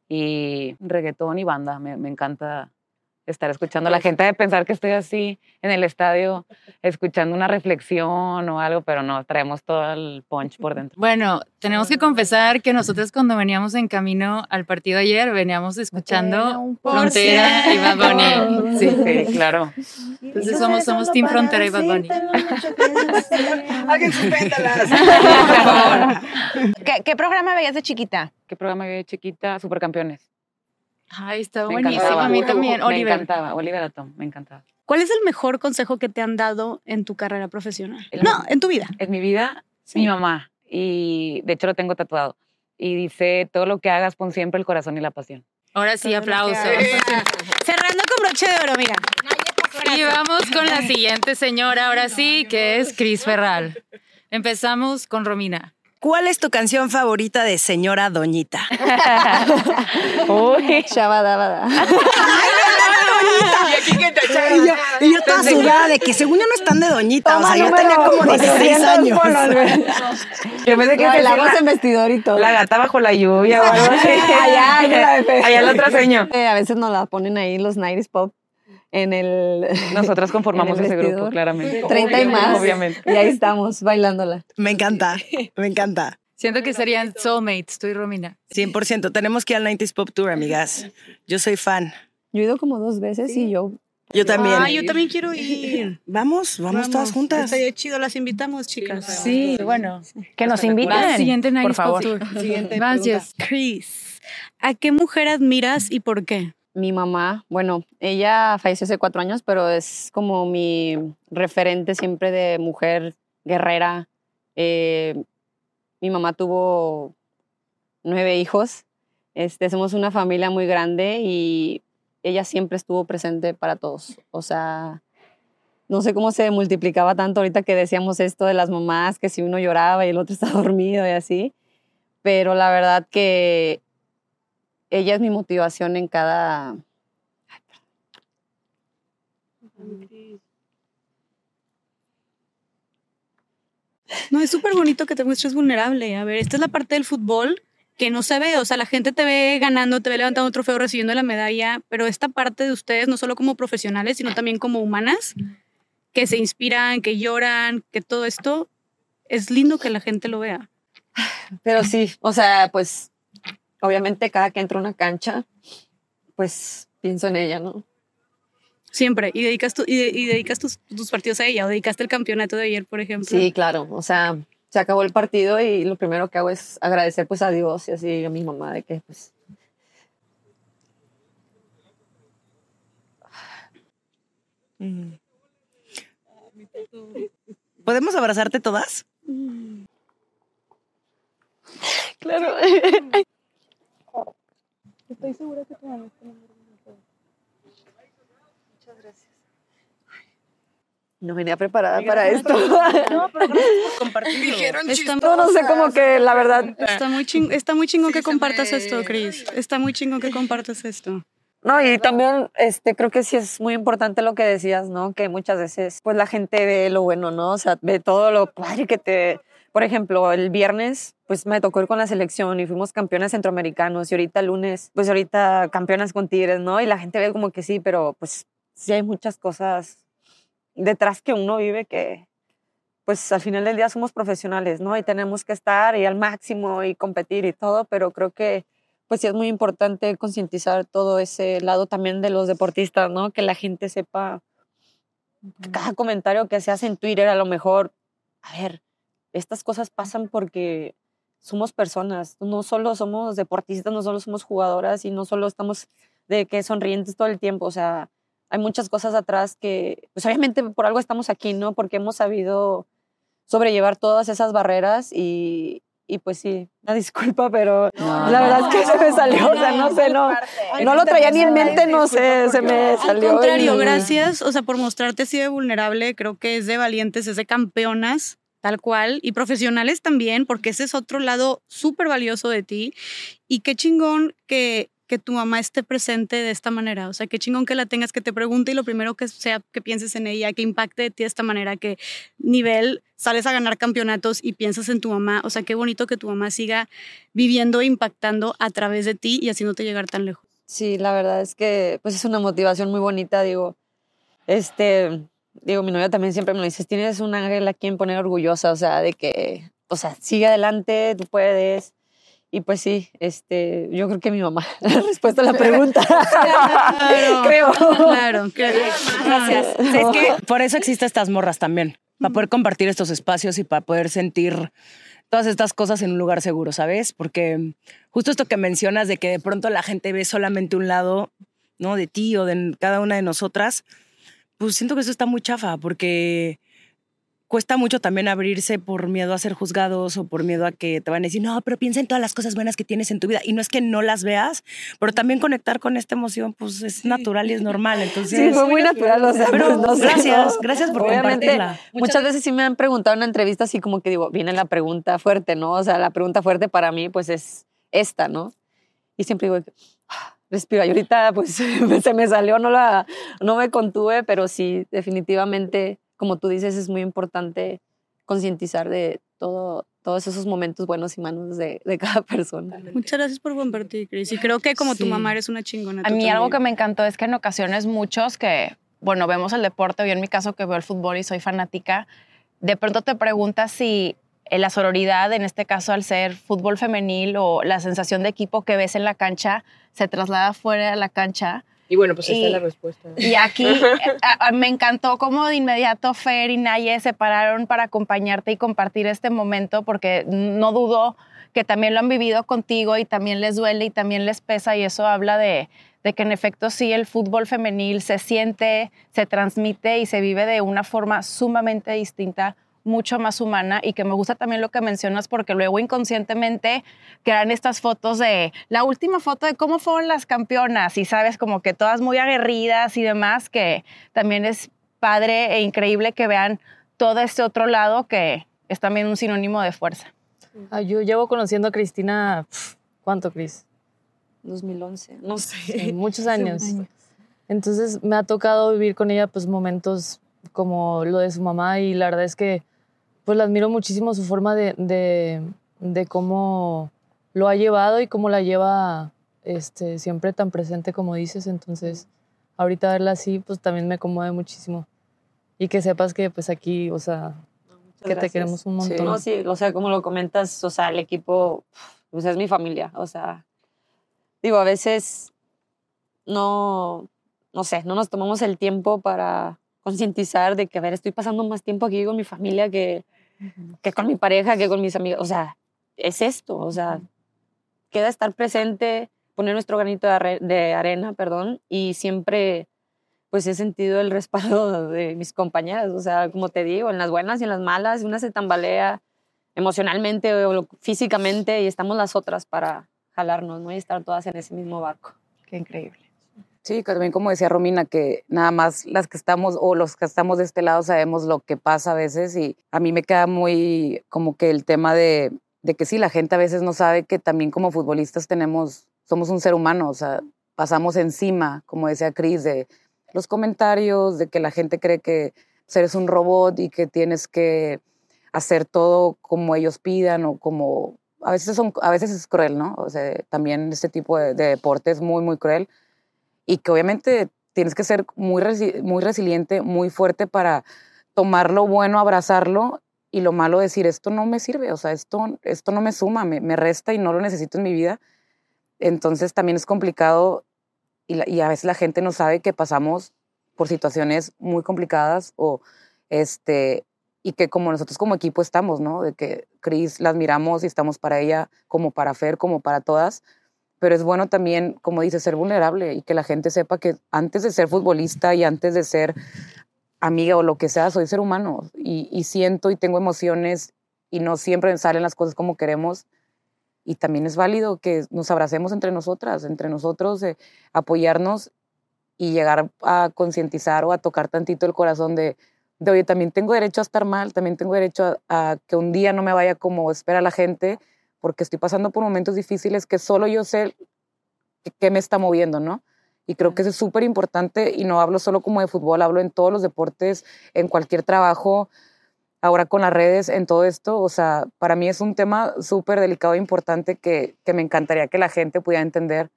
Y reggaetón y banda, me, me encanta estar escuchando a la gente de pensar que estoy así en el estadio, escuchando una reflexión o algo, pero no, traemos todo el punch por dentro. Bueno, tenemos que confesar que nosotros cuando veníamos en camino al partido ayer, veníamos escuchando Frontera y Bad Bunny. Sí, Sí, claro. Entonces somos, somos Team Frontera y Bad Bunny. Alguien. <laughs> ¿Qué, qué programa veías de chiquita? ¿Qué programa había de chiquita? Supercampeones. Ay, está Me buenísimo. encantaba. A mí también, Me Oliver. encantaba, Oliver Atom, me encantaba. ¿Cuál es el mejor consejo que te han dado en tu carrera profesional? El- No, en tu vida. En mi vida, mi mamá, y de hecho lo tengo tatuado, y dice, todo lo que hagas, pon siempre el corazón y la pasión. Ahora sí, Todo aplausos. Cerrando <laughs> con broche de oro, mira. Y vamos con la siguiente señora, ahora sí, que es Cris Ferral. Empezamos con Romina. ¿Cuál es tu canción favorita de señora Doñita? <laughs> Uy. Shabadabada. Y aquí que te Y yo, y yo toda sudada de que según yo no están de Doñita. o sea, yo tenía como 16 años. Yo pensé que No, bailamos la, en vestidor y todo. la gata bajo la lluvia o algo <laughs> así. Allá, de- Allá el otro señor. Eh, a veces nos la ponen ahí los 90s pop en el... <laughs> Nosotros conformamos el ese grupo, claramente. 30 y más. Obviamente. Y ahí estamos bailándola. Me encanta, <laughs> me encanta. Siento que serían soulmates, tú y Romina. 100%. Tenemos que ir al 90s Pop Tour, amigas. Yo soy fan. Yo he ido como dos veces y yo... Yo también. Ah, yo también quiero ir. <laughs> Vamos, vamos, todas juntas. Estaría chido, las invitamos, chicas. Sí, bueno. Que nos inviten. Va, siguiente Night por favor. Tour. Siguiente Vas, pregunta. Jess. Chris, ¿a qué mujer admiras y por qué? Mi mamá, bueno, ella falleció hace cuatro años, pero es como mi referente siempre de mujer guerrera. Eh, mi mamá tuvo nueve hijos. Este, somos una familia muy grande y ella siempre estuvo presente para todos. O sea, no sé cómo se multiplicaba tanto ahorita que decíamos esto de las mamás, que si uno lloraba y el otro <laughs> estaba dormido y así. Pero la verdad que ella es mi motivación en cada... No, es súper bonito que te muestres vulnerable. A ver, esta es la parte del fútbol que no se ve, o sea, la gente te ve ganando, te ve levantando un trofeo, recibiendo la medalla, pero esta parte de ustedes, no solo como profesionales, sino también como humanas, que se inspiran, que lloran, que todo esto, es lindo que la gente lo vea. Pero sí, o sea, pues obviamente cada que entro a una cancha, pues pienso en ella, ¿no? Siempre. Y dedicas, tu- y, de- y dedicas tus, tus partidos a ella, o dedicaste el campeonato de ayer, por ejemplo. Sí, claro, o sea, se acabó el partido y lo primero que hago es agradecer pues a Dios y así a mi mamá de que pues Mm. ¿Podemos abrazarte todas? Claro. <laughs> Estoy segura que te van no venía preparada para esto. No, pero gracias por <laughs> compartirlo. Dijeron Está, No, no sé cómo que la verdad está muy, ching- está muy chingón Sí, que compartas me- esto, Chris. Está muy chingón que compartas esto. No, y también este, creo que sí es muy importante lo que decías, ¿no? Que muchas veces pues la gente ve lo bueno, ¿no? O sea, ve todo lo padre que te... Por ejemplo, el viernes pues me tocó ir con la selección y fuimos campeones centroamericanos y ahorita el lunes pues ahorita campeonas con Tigres, ¿no? Y la gente ve como que sí, pero pues sí hay muchas cosas detrás que uno vive que pues al final del día somos profesionales, ¿no? Y tenemos que estar y al máximo y competir y todo, pero creo que pues sí es muy importante concientizar todo ese lado también de los deportistas, ¿no? Que la gente sepa cada comentario que se hace en Twitter a lo mejor, a ver, estas cosas pasan porque somos personas, no solo somos deportistas, no solo somos jugadoras y no solo estamos de que sonrientes todo el tiempo, o sea, hay muchas cosas atrás que, pues obviamente por algo estamos aquí, ¿no? Porque hemos sabido sobrellevar todas esas barreras y, y pues sí, una <laughs> disculpa, pero la verdad es que se me salió, o sea, no sé, no, no lo traía ni en mente, no sé, se me Al salió. contrario, y- gracias, o sea, por mostrarte así de vulnerable, creo que es de valientes, es de campeonas, tal cual, y profesionales también, porque ese es otro lado súper valioso de ti. Y qué chingón que, que tu mamá esté presente de esta manera, o sea, qué chingón que la tengas, que te pregunte y lo primero que sea que pienses en ella, que impacte de ti de esta manera, que nivel sales a ganar campeonatos y piensas en tu mamá, o sea, qué bonito que tu mamá siga viviendo e impactando a través de ti y haciéndote llegar tan lejos. Sí, la verdad es que pues es una motivación muy bonita, digo. Este, digo, mi novia también siempre me lo dice, tienes un ángel a quien poner orgullosa, o sea, de que, o sea, sigue adelante, tú puedes. Y pues sí, este, yo creo que mi mamá, <laughs> la respuesta a la pregunta. <laughs> Claro, <laughs> Creo. Claro, claro. Gracias. Es que por eso existen estas morras también, para poder compartir estos espacios y para poder sentir todas estas cosas en un lugar seguro, ¿sabes? Porque justo esto que mencionas de que de pronto la gente ve solamente un lado, ¿no? De ti o de cada una de nosotras, pues siento que eso está muy chafa, porque cuesta mucho también abrirse por miedo a ser juzgados o por miedo a que te van a decir, no, pero piensa en todas las cosas buenas que tienes en tu vida. Y no es que no las veas, pero también conectar con esta emoción, pues es natural y es normal. Entonces, Sí, fue muy natural, o sea, Pero pues, no sé, gracias, ¿no? gracias por Obviamente, compartirla. Muchas veces sí me han preguntado en una entrevista así como que digo, viene la pregunta fuerte, ¿no? O sea, la pregunta fuerte para mí pues es esta, ¿no? Y siempre digo, "Ah, respira. Y ahorita <laughs> pues se me salió, no, la, no me contuve, pero sí, definitivamente, como tú dices, es muy importante concientizar de todo, todos esos momentos buenos y malos de, de cada <laughs> persona. Muchas gracias por compartir, Cris. Y creo que como tu mamá eres una chingona. A tú mí algo que me encantó es que en ocasiones muchos que, bueno, vemos el deporte, yo en mi caso que veo el fútbol y soy fanática, de pronto te preguntas si la sororidad, en este caso al ser fútbol femenil o la sensación de equipo que ves en la cancha, se traslada fuera de la cancha. Y bueno, pues esta Y- es la respuesta. Y aquí eh, a- a- me encantó cómo de inmediato Fer y Naye se pararon para acompañarte y compartir este momento, porque no dudo que también lo han vivido contigo y también les duele y también les pesa y eso habla de, de que en efecto sí el fútbol femenil se siente, se transmite y se vive de una forma sumamente distinta mucho más humana y que me gusta también lo que mencionas porque luego inconscientemente crean estas fotos de la última foto de cómo fueron las campeonas y sabes como que todas muy aguerridas y demás que también es padre e increíble que vean todo este otro lado que es también un sinónimo de fuerza. Ah, yo llevo conociendo a Cristina, ¿cuánto, Cris? 2011, no sé. Sí, muchos años. Entonces me ha tocado vivir con ella pues momentos como lo de su mamá y la verdad es que pues la admiro muchísimo su forma de, de, de cómo lo ha llevado y cómo la lleva este, siempre tan presente como dices. Entonces ahorita verla así pues también me conmueve muchísimo. Y que sepas que pues aquí, o sea, que te queremos un Sí. montón. No, sí, o sea, como lo comentas, o sea, el equipo, pues es mi familia, o sea, digo, a veces no, no sé, no nos tomamos el tiempo para concientizar de que, a ver, estoy pasando más tiempo aquí con mi familia que, <laughs> que con mi pareja, que con mis amigos, o sea, es esto, o sea, queda estar presente, poner nuestro granito de, arena, perdón, y siempre pues he sentido el respaldo <laughs> de mis compañeras, o sea, como te digo, en las buenas y en las malas, una se tambalea emocionalmente o físicamente y estamos las otras para jalarnos, ¿no? Y estar todas en ese mismo barco. Qué increíble. Sí, también como decía Romina, que nada más las que estamos o los que estamos de este lado sabemos lo que pasa a veces y a mí me queda muy como que el tema de, de que sí, la gente a veces no sabe que también como futbolistas tenemos, somos un ser humano, o sea, pasamos encima, como decía Cris, de los comentarios, de que la gente cree que pues, eres un robot y que tienes que hacer todo como ellos pidan o como... A veces, son, a veces es cruel, ¿no? O sea, también este tipo de deporte es muy, muy cruel y que obviamente tienes que ser muy, muy resiliente, muy fuerte para tomar lo bueno, abrazarlo y lo malo decir, esto no me sirve, o sea, esto, esto no me suma, me, me resta y no lo necesito en mi vida. Entonces también es complicado y, la- a veces la gente no sabe que pasamos por situaciones muy complicadas o este y que como nosotros como equipo estamos, ¿no? De que Cris las miramos y estamos para ella como para Fer, como para todas, pero es bueno también, como dice, ser vulnerable y que la gente sepa que antes de ser futbolista y antes de ser amiga o lo que sea, soy ser humano y, siento y tengo emociones y no siempre salen las cosas como queremos. Y también es válido que nos abracemos entre nosotras, entre nosotros, eh, apoyarnos y llegar a concientizar o a tocar tantito el corazón de, de, oye, también tengo derecho a estar mal, también tengo derecho a que un día no me vaya como espera la gente, porque estoy pasando por momentos difíciles que solo yo sé qué- me está moviendo, ¿no? Y creo que eso es súper importante y no hablo solo como de fútbol, hablo en todos los deportes, en cualquier trabajo, ahora con las redes, en todo esto. O sea, para mí es un tema súper delicado e importante que, que me encantaría que la gente pudiera entender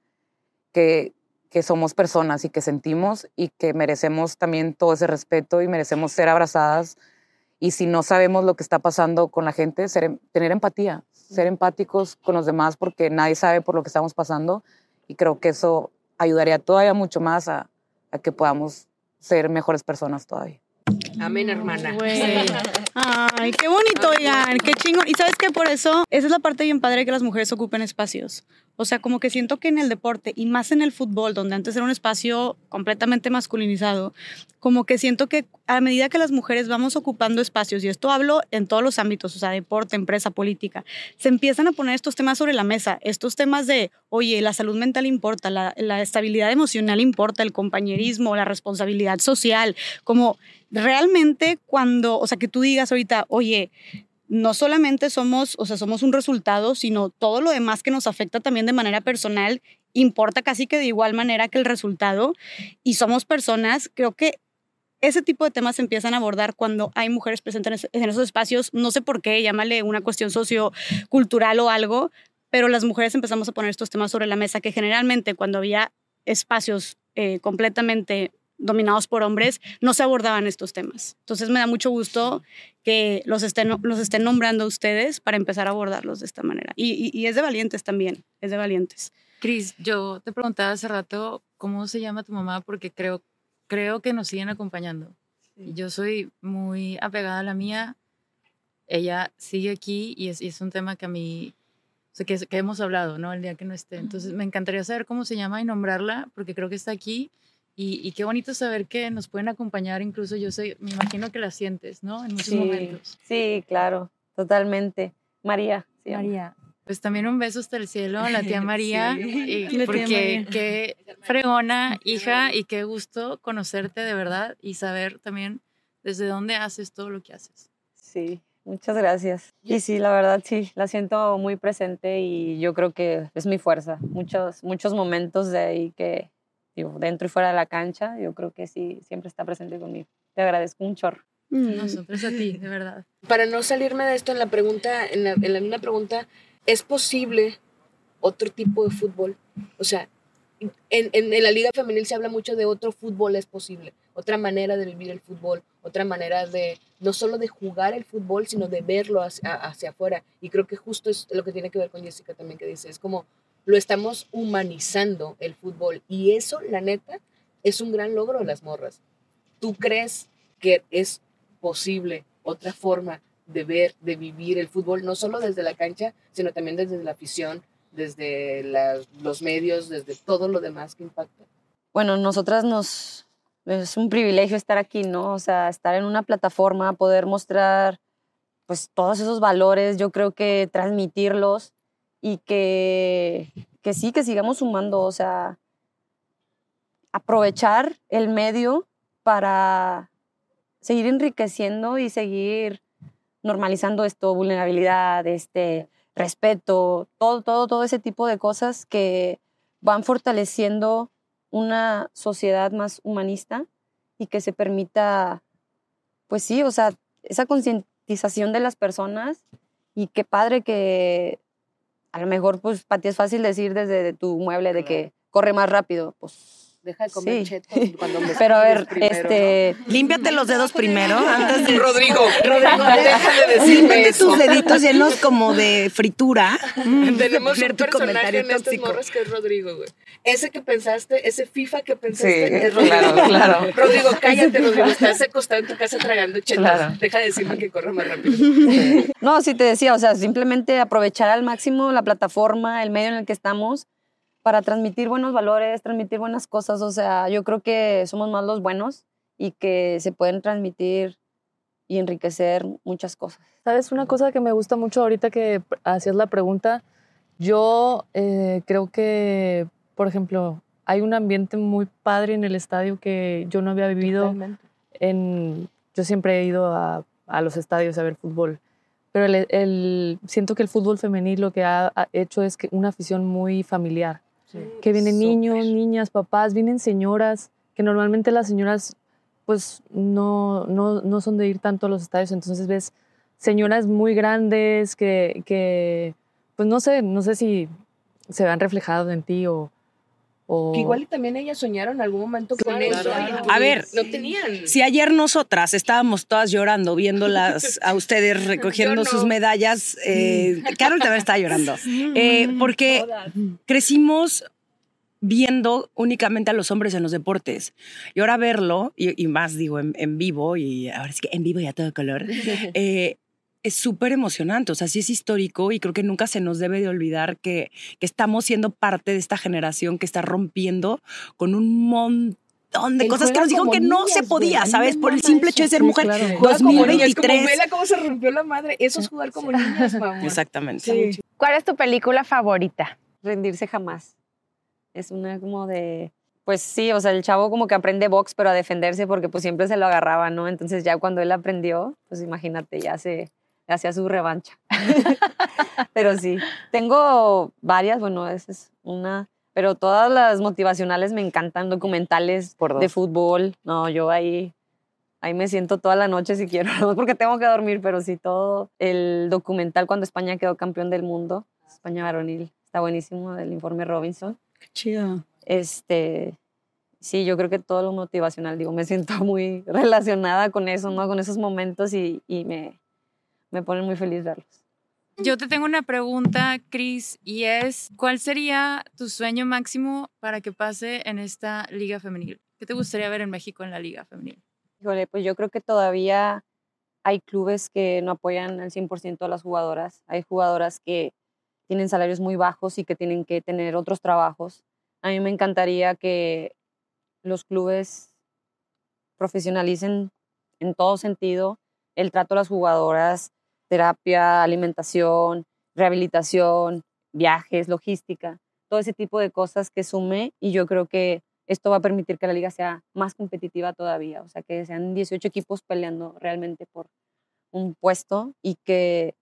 que, que somos personas y que sentimos y que merecemos también todo ese respeto y merecemos ser abrazadas. Y si no sabemos lo que está pasando con la gente, ser, em- tener empatía, ser empáticos con los demás porque nadie sabe por lo que estamos pasando. Y creo que eso ayudaría todavía mucho más a, a que podamos ser mejores personas todavía. Amén, hermana. Ay, qué bonito, oigan, qué chingón. Y sabes que por eso, esa es la parte bien padre que las mujeres ocupen espacios. O sea, como que siento que en el deporte y más en el fútbol, donde antes era un espacio completamente masculinizado, como que siento que a medida que las mujeres vamos ocupando espacios, y esto hablo en todos los ámbitos, o sea, deporte, empresa, política, se empiezan a poner estos temas sobre la mesa, estos temas de, oye, la salud mental importa, la, la estabilidad emocional importa, el compañerismo, la responsabilidad social, como realmente cuando, o sea, que tú digas ahorita, oye, no solamente somos, o sea, somos un resultado, sino todo lo demás que nos afecta también de manera personal importa casi que de igual manera que el resultado y somos personas, creo que ese tipo de temas se empiezan a abordar cuando hay mujeres presentes en esos espacios, no sé por qué, llámale una cuestión sociocultural o algo, pero las mujeres empezamos a poner estos temas sobre la mesa que generalmente cuando había espacios eh, completamente dominados por hombres, no se abordaban estos temas. Entonces me da mucho gusto que los estén, los estén nombrando ustedes para empezar a abordarlos de esta manera. Y, es de valientes también, es de valientes. Cris, yo te preguntaba hace rato cómo se llama tu mamá porque creo, creo que nos siguen acompañando. Yo soy muy apegada a la mía. Ella sigue aquí y es, es un tema que a mí, o sea, que, que hemos hablado, ¿no? El día que no esté. Entonces me encantaría saber cómo se llama y nombrarla porque creo que está aquí y, qué bonito saber que nos pueden acompañar, incluso yo sé, me imagino que la sientes, ¿no? En muchos momentos. Sí, claro, totalmente. María. María. Pues también un beso hasta el cielo a la tía <laughs> María, porque qué fregona, hija, y qué gusto conocerte de verdad y saber también desde dónde haces todo lo que haces. Sí, muchas gracias. Y sí, la verdad sí, la siento muy presente y yo creo que es mi fuerza. Muchos, muchos momentos de ahí que, dentro y fuera de la cancha, yo creo que sí, siempre está presente conmigo. Te agradezco un chorro. Mm. Nosotros a ti, de verdad. Para no salirme de esto en la pregunta, en la, en la misma pregunta, ¿es posible otro tipo de fútbol? O sea, en, en, en, la liga femenil se habla mucho de otro fútbol es posible, otra manera de vivir el fútbol, otra manera de no solo de jugar el fútbol, sino de verlo hacia, hacia afuera. Y creo que justo es lo que tiene que ver con Jessica también que dice, es como lo estamos humanizando el fútbol. Y eso, la neta, es un gran logro de las morras. ¿Tú crees que es posible otra forma de ver, de vivir el fútbol, no solo desde la cancha, sino también desde la afición, desde los medios, desde todo lo demás que impacta? Bueno, nosotras nos... Es un privilegio estar aquí, ¿no? O sea, estar en una plataforma, poder mostrar pues todos esos valores, yo creo que transmitirlos y que, que sí, que sigamos sumando, o sea, aprovechar el medio para seguir enriqueciendo y seguir normalizando esto, vulnerabilidad, este, respeto, todo, todo, todo ese tipo de cosas que van fortaleciendo una sociedad más humanista y que se permita, pues sí, o sea, esa concientización de las personas y qué padre que a lo mejor, pues, para ti es fácil decir desde tu mueble de que corre más rápido, pues Deja de comer sí. cuando me Pero a ver, este. Límpiate los dedos primero antes de. Rodrigo, Rodrigo, déjale decirme Límpiate eso. tus deditos llenos como de fritura. Tenemos un personaje en estas morras que es Rodrigo, güey. Ese que pensaste, ese FIFA que pensaste sí, es Rodrigo. Claro, claro. Rodrigo, cállate, Rodrigo. Estás acostado en tu casa tragando chetas. Claro. Deja de decirme que corre más rápido. No, sí te decía, o sea, simplemente aprovechar al máximo la plataforma, el medio en el que estamos para transmitir buenos valores, transmitir buenas cosas. O sea, yo creo que somos más los buenos y que se pueden transmitir y enriquecer muchas cosas. ¿Sabes? Una cosa que me gusta mucho ahorita que hacías la pregunta, yo eh, creo que, por ejemplo, hay un ambiente muy padre en el estadio que yo no había vivido. En, yo siempre he ido a, a, los estadios a ver fútbol, pero el, el, siento que el fútbol femenil lo que ha, ha hecho es que una afición muy familiar que vienen niños, niñas, papás, vienen señoras, que normalmente las señoras pues no, no, no, son de ir tanto a los estadios, entonces ves señoras muy grandes que, que pues no sé, no sé si se vean reflejados en ti o, que igual y también ellas soñaron en algún momento con eso. A ver, no tenían. Si ayer nosotras estábamos todas llorando viéndolas a ustedes <laughs> recogiendo sus medallas, eh, Carol también está llorando. Eh, porque crecimos viendo únicamente a los hombres en los deportes. Y ahora verlo, y, y más digo en, en vivo, y ahora sí que en vivo y a todo color, <laughs> eh, es súper emocionante, o sea, sí es histórico y creo que nunca se nos debe de olvidar que, que estamos siendo parte de esta generación que está rompiendo con un montón de cosas que nos dijeron que no niñas, se podía, ¿sabes? Por el simple hecho de ser Sí, mujer. claro. Juega como niñas, como 2023. vela cómo se rompió la madre. Eso es jugar como niñas, <laughs> mamá. Exactamente. Sí. ¿Cuál es tu película favorita? rendirse jamás. Es una como de, pues sí, o sea, el chavo como que aprende box, pero a defenderse porque pues siempre se lo agarraba, ¿no? Entonces ya cuando él aprendió, pues imagínate, ya se hacía su revancha. <laughs> <laughs> pero sí, tengo varias, bueno, esa es una, pero todas las motivacionales me encantan, documentales Por de fútbol, no, yo ahí Ahí me siento toda la noche si quiero, <laughs> no porque tengo que dormir, pero sí todo el documental cuando España quedó campeón del mundo, España varonil, está buenísimo, el informe Robinson. Chido. Este, sí, yo creo que todo lo motivacional, digo, me siento muy relacionada con eso, ¿no? Con esos momentos y, y me, me ponen muy feliz verlos. Yo te tengo una pregunta, Cris, y es, ¿cuál sería tu sueño máximo para que pase en esta liga femenil? ¿Qué te gustaría ver en México en la liga femenil? Híjole, pues yo creo que todavía hay clubes que no apoyan al 100% a las jugadoras. Hay jugadoras que tienen salarios muy bajos y que tienen que tener otros trabajos. A mí me encantaría que los clubes profesionalicen en todo sentido el trato a las jugadoras, terapia, alimentación, rehabilitación, viajes, logística, todo ese tipo de cosas que sume y yo creo que esto va a permitir que la liga sea más competitiva todavía, o sea, que sean 18 equipos peleando realmente por un puesto y que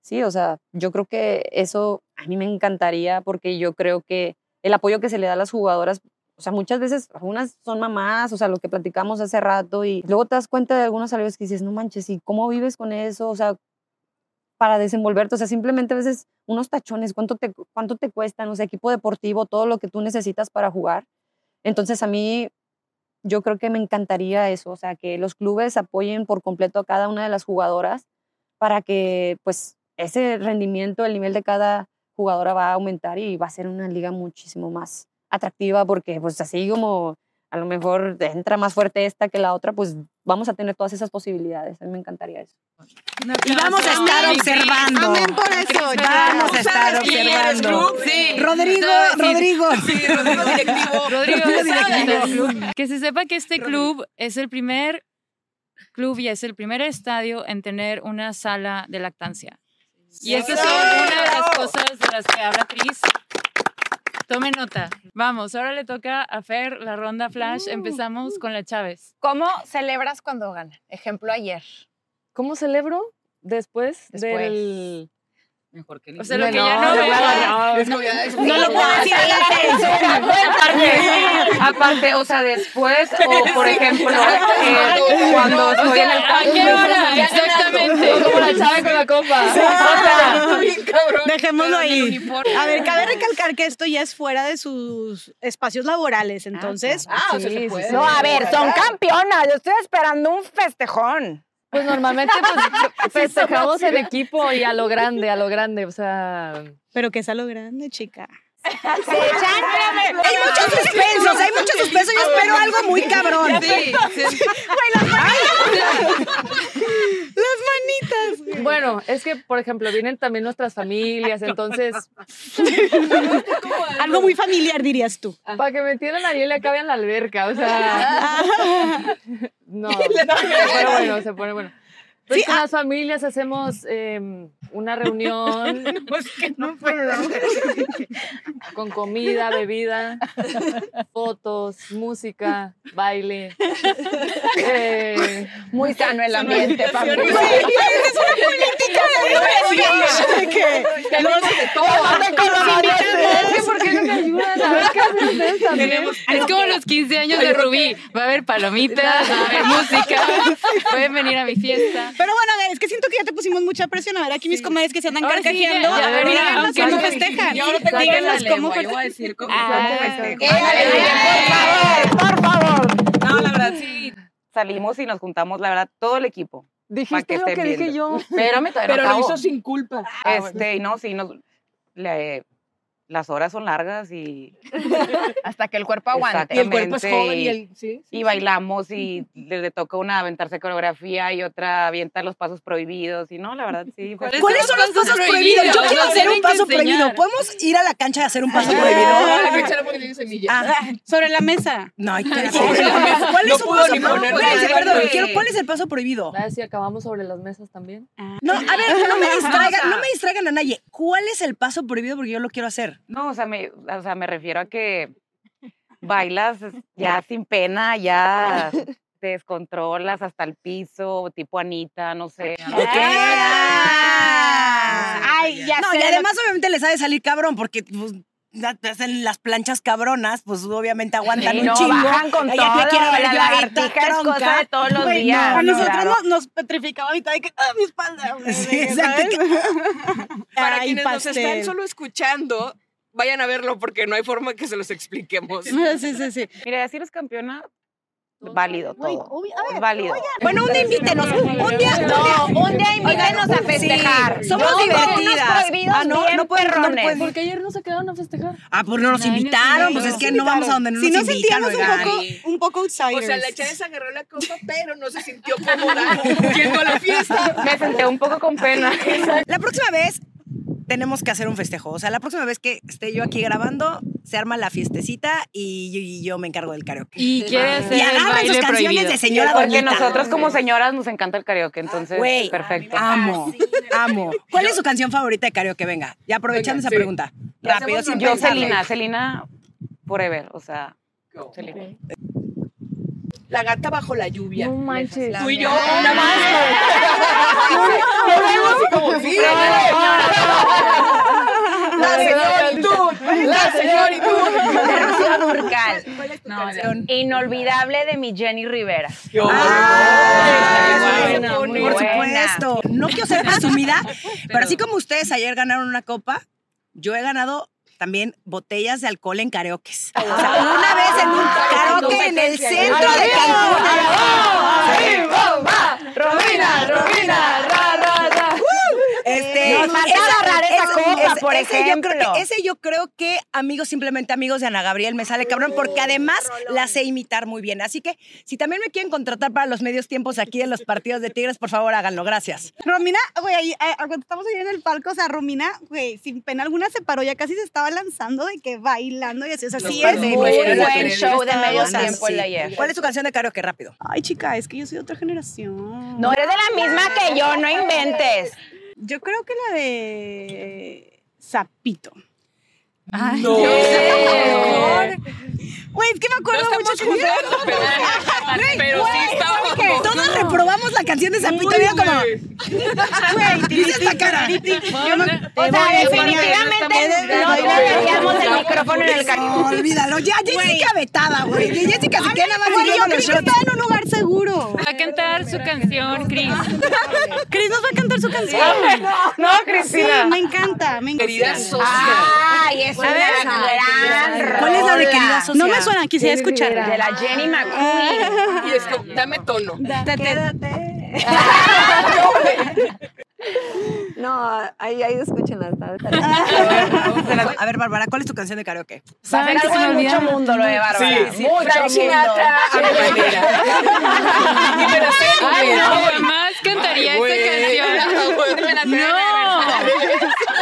sí, o sea, yo creo que eso a mí me encantaría porque yo creo que el apoyo que se le da a las jugadoras, o sea, muchas veces algunas son mamás, o sea, lo que platicamos hace rato y luego te das cuenta de algunos salarios que dices, no manches, ¿y cómo vives con eso? O sea, para desenvolverte, o sea, simplemente a veces unos tachones, ¿cuánto te, cuánto te cuestan? O sea, equipo deportivo, todo lo que tú necesitas para jugar. Entonces a mí, yo creo que me encantaría eso, o sea, que los clubes apoyen por completo a cada una de las jugadoras para que pues ese rendimiento, el nivel de cada jugadora va a aumentar y va a ser una liga muchísimo más atractiva porque pues así como a lo mejor entra más fuerte esta que la otra, pues vamos a tener todas esas posibilidades. A mí me encantaría eso. Y vamos a estar observando. Amén por eso. Vamos a estar observando. Sí. Rodrigo, Sí. Rodrigo. <laughs> Rodrigo directivo. <laughs> Rodrigo, Rodrigo directivo. que se sepa que este club es el primer club y es el primer estadio en tener una sala de lactancia. Y estas son una de las cosas de las que habla Cris. Tome nota. Vamos, ahora le toca a Fer la ronda flash. Empezamos con la Chávez. ¿Cómo celebras cuando ganan? Ejemplo, ayer. ¿Cómo celebro después, Después. del... Mejor que O sea, lo que ya no, No lo puedo decir a la <laughs> Aparte, aparte, o sea, después, o por ejemplo, eh, cuando estoy en el ¿A qué hora? Exactamente. Como la chava con la copa. Cabrón. Dejémoslo ahí. A ver, cabe recalcar que esto ya es fuera de sus espacios laborales, entonces. Ah, o sea, se puede. No, a ver, son campeonas. Yo estoy esperando un festejón. Pues normalmente pues, <laughs> festejamos en equipo y a lo grande, a lo grande, o sea... Pero que es a lo grande, chica. Se echan. Hay muchos suspensos, hay muchos suspensos. Yo espero algo muy cabrón. Sí, sí. Bueno, es que, por ejemplo, vienen también nuestras familias, entonces, Algo muy familiar, dirías tú. para que me entiendan, Ariel le acabe en la alberca, o sea... No, <laughs> se pone bueno, se pone bueno. Pues con las familias hacemos eh, una reunión <laughs> <laughs> con comida, bebida, fotos, música, baile. Eh, Muy sano el ambiente, familia. es que, ¿por qué no me ayudan? A ver qué hacen ustedes también. Es como los 15 años de Rubí. Va a haber palomitas, va a haber música. Pueden venir a mi fiesta. Pero bueno, es que siento que ya te pusimos mucha presión. A ver, aquí mis comadres que se andan Ahora sí, carcajeando. ya, a ver, mira, díganos cómo no- festejan. Díganos que cómo voy a festejan. Ah. festejo. por favor. No, la verdad, sí. salimos y nos juntamos, la verdad, todo el equipo. Dijiste que lo que dije yo. Pero no lo hizo sin culpa. Este, y no, sí, nos, le, las horas son largas y <laughs> Hasta que el cuerpo aguante. Y el cuerpo es joven y y- el. Sí. y bailamos y <laughs> le, toca una aventarse coreografía y otra avienta los pasos prohibidos y no, la verdad sí. ¿Cuáles ¿Cuáles son los pasos prohibidos? Yo quiero hacer un paso prohibido. ¿Podemos ir a la cancha y hacer un paso No, prohibido? la. Ah, Sobre la mesa. no, hay que Sobre la mesa. ¿Cuál No es un paso prohibido? nada. Perdón, quiero- ¿Cuál es el paso prohibido? Ah, sí, acabamos sobre las mesas también. No, a ver, no me <laughs> distraigan, no me distraigan a nadie. ¿Cuál es el paso prohibido? Porque yo lo quiero hacer. No, o sea, me, o sea, me refiero a que <laughs> bailas ya sin pena, ya <laughs> te descontrolas hasta el piso, tipo Anita, no sé. Ay, ya No, sé y además obviamente les ha de salir cabrón, porque pues, hacen las planchas cabronas, pues obviamente aguantan Sí, un no, chingo. bajan con todo, te quiero ver la lagartija es cosa de todos los días. A no, nosotros claro. nos, nos petrificaba ahorita de que, ah, mi espalda. Sí. <laughs> Para Ay, quienes nos están pastel. solo escuchando, vayan a verlo porque no hay forma que se los expliquemos. <laughs> Sí, sí, sí. Mira, si eres campeona, válido todo. ver, válido. Bueno, un día invítenos. Un día, No, un día invítenos a festejar. Sí, somos No, divertidas. Prohibidos Ah, no, bien no pueden- no. Porque ayer no se quedaron a festejar. Ah, pues no nos Ay, invitaron, pues es nos que no vamos a donde no Si nos nos invitan, sentíamos un poco, un poco O outsiders. sea, la Chávez agarró la copa, <laughs> pero no se sintió cómoda yendo a la fiesta. Me senté un poco con pena. La próxima vez tenemos que hacer un festejo. O sea, la próxima vez que esté yo aquí grabando, se arma la fiestecita y yo, y yo me encargo del karaoke. Y quiere hacer Y baile sus canciones prohibido. de señora Porque doñita. nosotros como señoras nos encanta el karaoke, entonces perfecto. amo, amo. ¿Cuál es su canción favorita de karaoke? Venga, ya aprovechando Venga, esa sí. pregunta. Rápido, sin Yo. Celina, Celina forever, o sea, Celina. La gata bajo la lluvia. No manches. Tú y yo, una más. como, sí, La señoritud. La señoritud. Dúrcal. ¿Cuál es tu No, canción? Inolvidable de mi Jenny Rivera. Ah, Ay, por buena. supuesto. No quiero ser presumida, <laughs> pero así como ustedes ayer ganaron una copa, yo he ganado también botellas de alcohol en karaokes. O sea, una vez en un karaoke en el centro de Cancún. Ra, ra. Este, Nos falta agarrar esa copa, por ese Yo creo ejemplo. que, ese yo creo que amigos, simplemente amigos de Ana Gabriel, me sale cabrón, porque además la sé imitar muy bien. Así que si también me quieren contratar para los medios tiempos aquí en los partidos de Tigres, por favor háganlo. Gracias. Romina, güey, ahí, cuando estamos ahí en el palco, o sea, Romina, güey, sin pena alguna se paró, ya casi se estaba lanzando de que bailando y así, o sea, Los sí es muy buen show de medio Sí. tiempo el de ayer. ¿Cuál es tu canción de karaoke? Rápido. Ay, chica, es que yo soy de otra generación. No eres de la misma que yo, no inventes. Yo creo que la de Zapito. Ay, No. Güey, es que me No acuerdo mucho estamos que jugando, pero, <laughs> pero sí estábamos. Todos reprobamos la canción de Zapito. Mira como. Güey, Dice esta cara. O sea, definitivamente no deberíamos el micrófono en el cariño. Olvídalo. Ya, Jessica vetada, güey. Jessica se queda nada más yo los que estaba en un lugar seguro. Va a cantar su canción, Cris. <laughs> Cris nos va a cantar su canción. No, Sí, Cristina. me encanta, me encanta. Querida socia. Ay, es una gran ¿Cuál es la de querida socia? No me suena, quisiera escucharla. De la Jenny McQueen. Y es que, dame tono. <laughs> No, ahí, ahí escúchenla. está- está- <laughs> A ver, Bárbara, ¿cuál es tu canción de karaoke? Va a ser algo de mucho mundo lo de Bárbara. Sí, sí. Mucho Frank mundo. Sinatra, Ana Valera. Y me la sé, Ay, güey. no, jamás cantaría esta canción. <laughs> No.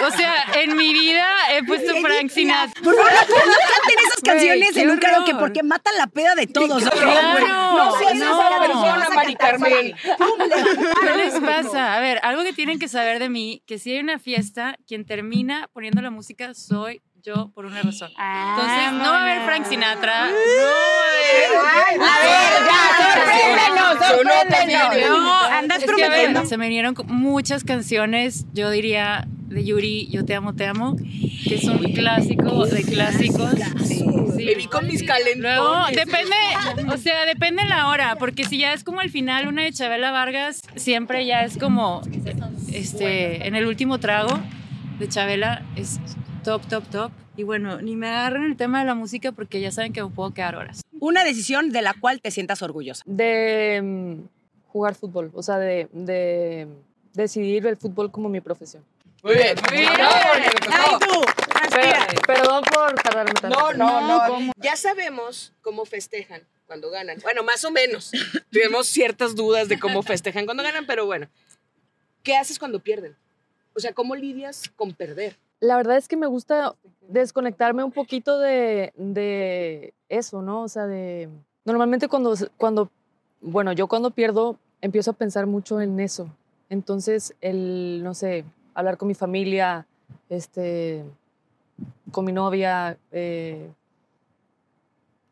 O sea, en mi vida he puesto Frank Sinatra. Por favor, no, no canten esas Güey, canciones qué en un karaoke horror. porque matan la peda de todos. ¿no? Claro, No, sí, esa es la persona, Mari Carmen. ¿Qué les pasa? A ver, algo que tienen que saber de mí, que si hay una fiesta, quien termina poniendo la música soy yo por una razón. Entonces, no va a haber Frank Sinatra. A ver, ya, sorpréndenos, no sorpréndenos. No, Andas es que, a ver, prometiendo. se me vinieron co- muchas canciones, yo diría de Yuri, Yo te amo, te amo, que es un clásico de clásicos. Sí. Me vi con mis calentones. Luego, depende, o sea, depende la hora, porque si ya es como al final una de Chabela Vargas, siempre ya es como, este, en el último trago de Chabela es top, top, top. Y bueno, ni me agarren el tema de la música porque ya saben que me puedo quedar horas. Una decisión de la cual te sientas orgullosa. De mm, jugar fútbol, o sea, de, de decidir el fútbol como mi profesión. Muy bien. Muy bien. ¡Ay, tú! Perdón por tardarme tanto. No, no, no. ¿cómo? Ya sabemos cómo festejan cuando ganan. Bueno, más o menos. <laughs> Tenemos ciertas dudas de cómo festejan cuando ganan, pero bueno. ¿Qué haces cuando pierden? O sea, ¿cómo lidias con perder? La verdad es que me gusta desconectarme un poquito de, de eso, ¿no? O sea, de... Normalmente cuando, cuando, bueno, yo cuando pierdo empiezo a pensar mucho en eso. Entonces, el, no sé, hablar con mi familia, este, con mi novia, eh,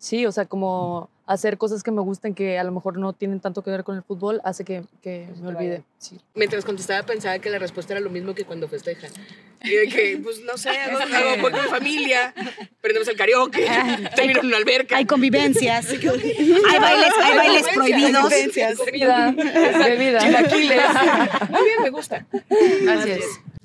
sí, o sea, como hacer cosas que me gusten que a lo mejor no tienen tanto que ver con el fútbol hace que, que me olvide. Sí. Mientras contestaba pensaba que la respuesta era lo mismo que cuando festejan. Y de que, pues no sé, hago, hago voy con mi familia, prendemos el karaoke, <laughs> termino en una alberca. Hay convivencias. hay bailes, hay bailes prohibidos. Bebida, bebida. Chilaquiles. Muy bien, me gusta. Así es.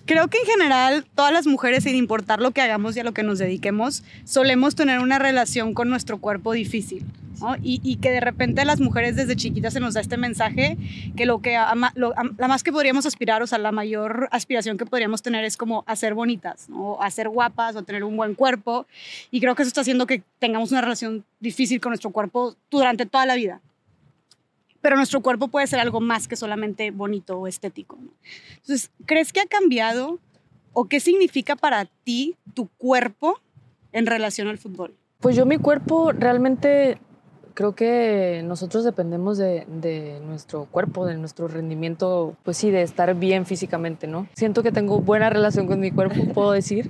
Creo que en general todas las mujeres, sin importar lo que hagamos y a lo que nos dediquemos, solemos tener una relación con nuestro cuerpo difícil. ¿no? Y, y que de repente las mujeres desde chiquitas se nos da este mensaje que lo que ama- lo- la más que podríamos aspirar, o sea, la mayor aspiración que podríamos tener es como a ser bonitas, ¿no? a ser guapas, o tener un buen cuerpo. Y creo que eso está haciendo que tengamos una relación difícil con nuestro cuerpo durante toda la vida. Pero nuestro cuerpo puede ser algo más que solamente bonito o estético. ¿no? Entonces, ¿crees que ha cambiado o qué significa para ti tu cuerpo en relación al fútbol? Pues yo mi cuerpo realmente creo que nosotros dependemos de, de nuestro cuerpo, de nuestro rendimiento, pues sí, de estar bien físicamente, ¿no? Siento que tengo buena relación con mi cuerpo, puedo decir,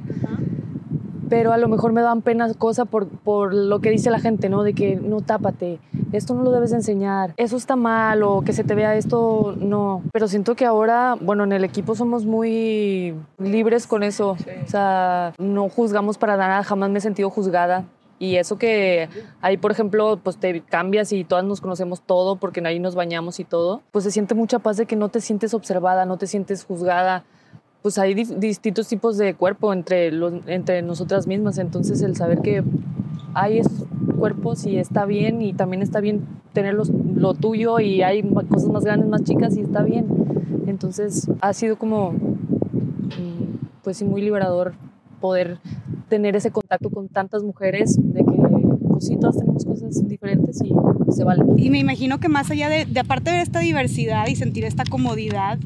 pero a lo mejor me dan pena cosas por, por lo que dice la gente, ¿no? De que no tápate, esto no lo debes de enseñar, eso está mal o que se te vea esto, no. Pero siento que ahora, bueno, en el equipo somos muy libres con eso, o sea, no juzgamos para nada, jamás me he sentido juzgada. Y eso que ahí, por ejemplo, pues te cambias y todas nos conocemos todo porque ahí nos bañamos y todo, pues se siente mucha paz de que no te sientes observada, no te sientes juzgada. Pues hay distintos tipos de cuerpo entre, los, entre nosotras mismas, entonces el saber que hay esos cuerpos y está bien y también está bien tener los- lo tuyo y hay cosas más grandes, más chicas y está bien. Entonces ha sido como, mm, pues sí, muy liberador poder tener ese contacto con tantas mujeres de que, pues sí, todas tenemos cosas diferentes y se vale. Y me imagino que más allá de, de aparte de esta diversidad y sentir esta comodidad,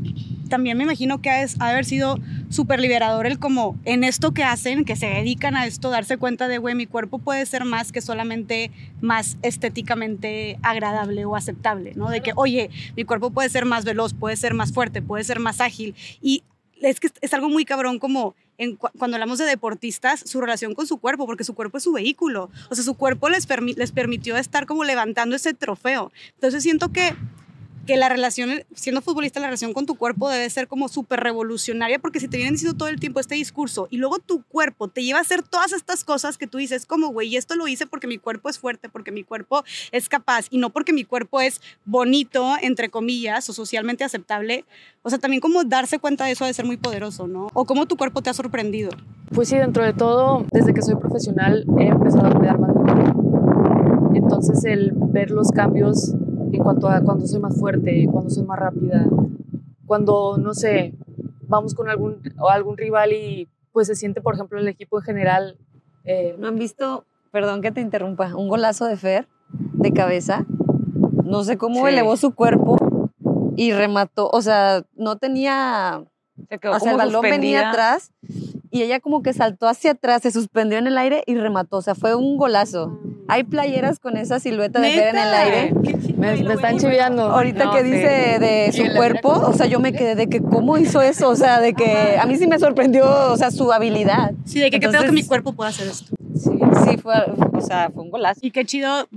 también me imagino que ha, es- haber sido súper liberador el como en esto que hacen, que se dedican a esto, darse cuenta de, güey, mi cuerpo puede ser más que solamente más estéticamente agradable o aceptable, ¿no? De que, oye, mi cuerpo puede ser más veloz, puede ser más fuerte, puede ser más ágil. Y es que es algo muy cabrón como en cu- cuando hablamos de deportistas, su relación con su cuerpo, porque su cuerpo es su vehículo. O sea, su cuerpo les, permi- les permitió estar como levantando ese trofeo. Entonces siento que, que la relación, siendo futbolista, la relación con tu cuerpo debe ser como súper revolucionaria, porque si te vienen diciendo todo el tiempo este discurso y luego tu cuerpo te lleva a hacer todas estas cosas que tú dices, como, güey, y esto lo hice porque mi cuerpo es fuerte, porque mi cuerpo es capaz y no porque mi cuerpo es bonito, entre comillas, o socialmente aceptable. O sea, también como darse cuenta de eso debe ser muy poderoso, ¿no? O cómo tu cuerpo te ha sorprendido. Pues sí, dentro de todo, desde que soy profesional he empezado a cuidar más de mi cuerpo. Entonces el ver los cambios en cuanto a cuando soy más fuerte, cuando soy más rápida, cuando, no sé, vamos con algún, o algún rival y pues se siente, por ejemplo, el equipo en general. eh, ¿No han visto, perdón que te interrumpa, un golazo de Fer de cabeza? No sé cómo Sí. elevó su cuerpo y remató, o sea, no tenía, Se quedó o sea, el como balón venía suspendida. atrás y ella como que saltó hacia atrás, se suspendió en el aire y remató, o sea, fue un golazo. Hay playeras con esa silueta de Fer en el aire. me, me están chiviando. Ahorita No, que sí. dice de su cuerpo, o sea, yo me quedé de que cómo hizo eso, o sea, de que a mí sí me sorprendió, o sea, su habilidad. Sí, de que qué pedo que mi cuerpo pueda hacer esto. Sí, sí fue, o sea, fue un golazo. Y qué chido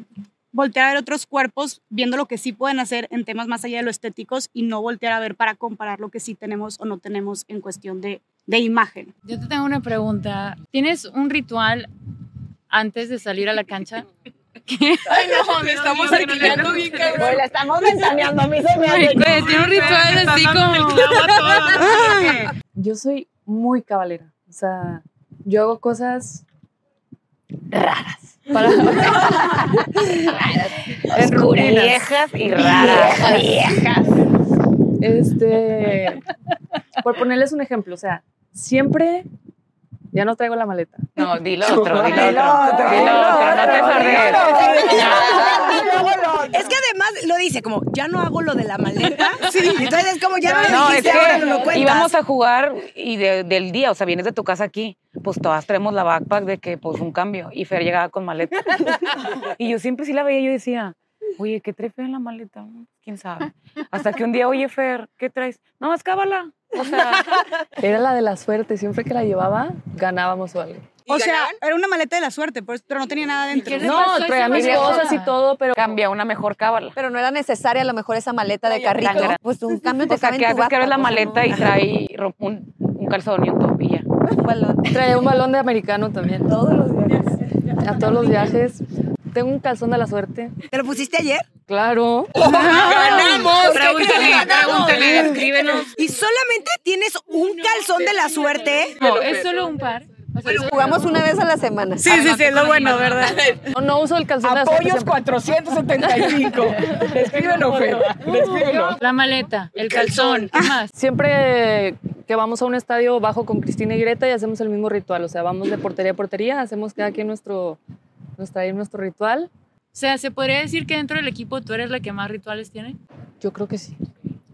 voltear a ver otros cuerpos viendo lo que sí pueden hacer en temas más allá de lo estéticos y no voltear a ver para comparar lo que sí tenemos o no tenemos en cuestión de, de imagen. Yo te tengo una pregunta. ¿Tienes un ritual antes de salir a la cancha? <laughs> Ay, no, estamos arquillando bien, cabrón. la estamos ventaneando, a mí se me tiene un ritual así como... Yo soy muy cabalera. O sea, yo hago cosas raras. Para... <laughs> En rutinas. Viejas y raras. Viejas. Este, por ponerles un ejemplo, o sea, siempre Ya no traigo la maleta. No, dilo <laughs> otro, dilo Dilo otro. otro, Dilo otro, no te. Es que además lo dice como, ya no hago lo de la maleta. <laughs> Sí. Entonces es como, ya no lo No, es dijiste, ahora no lo que cuentas. íbamos a jugar y de- del día, o sea, vienes de tu casa aquí, pues todas traemos la backpack de que pues un cambio y Fer llegaba con maleta. <laughs> y yo siempre sí la veía y yo decía, oye, ¿qué trae Fer en la maleta? ¿Quién sabe? Hasta que un día, oye, Fer, ¿qué traes? No, es cábala. O sea, <laughs> Era la de la suerte. Siempre que la llevaba, ganábamos o algo. O sea, era una maleta de la suerte, pues, pero no tenía nada dentro. No, traía mis cosas y todo, pero cambia una mejor cábala. Pero no era necesaria a lo mejor esa maleta de carrito. Pues un cambio te O sea, que veces que abres la maleta y trae un, un calzón y un top y ya. Un balón. traía un balón de americano también. Todos los días. A todos los viajes. Tengo un calzón de la suerte. ¿Te lo pusiste ayer? Claro. ¡Ganamos! Pregúntale, pregúntale, escríbenos. ¿Y solamente tienes un calzón de la suerte? No, es solo un par. O sea, Jugamos una vez a la semana. Sí, sí, sí, es lo bueno, ¿verdad? No, no uso el calzón de la suerte. Apoyos siempre. 475. Escríbelo, Fer. Escríbelo. La maleta, el calzón, ¿qué más? Siempre que vamos a un estadio bajo con Cristina y Greta y hacemos el mismo ritual. O sea, vamos de portería a portería, hacemos cada quien nuestro, nuestra, ahí nuestro ritual. O sea, ¿se podría decir que dentro del equipo tú eres la que más rituales tiene? Yo creo que sí.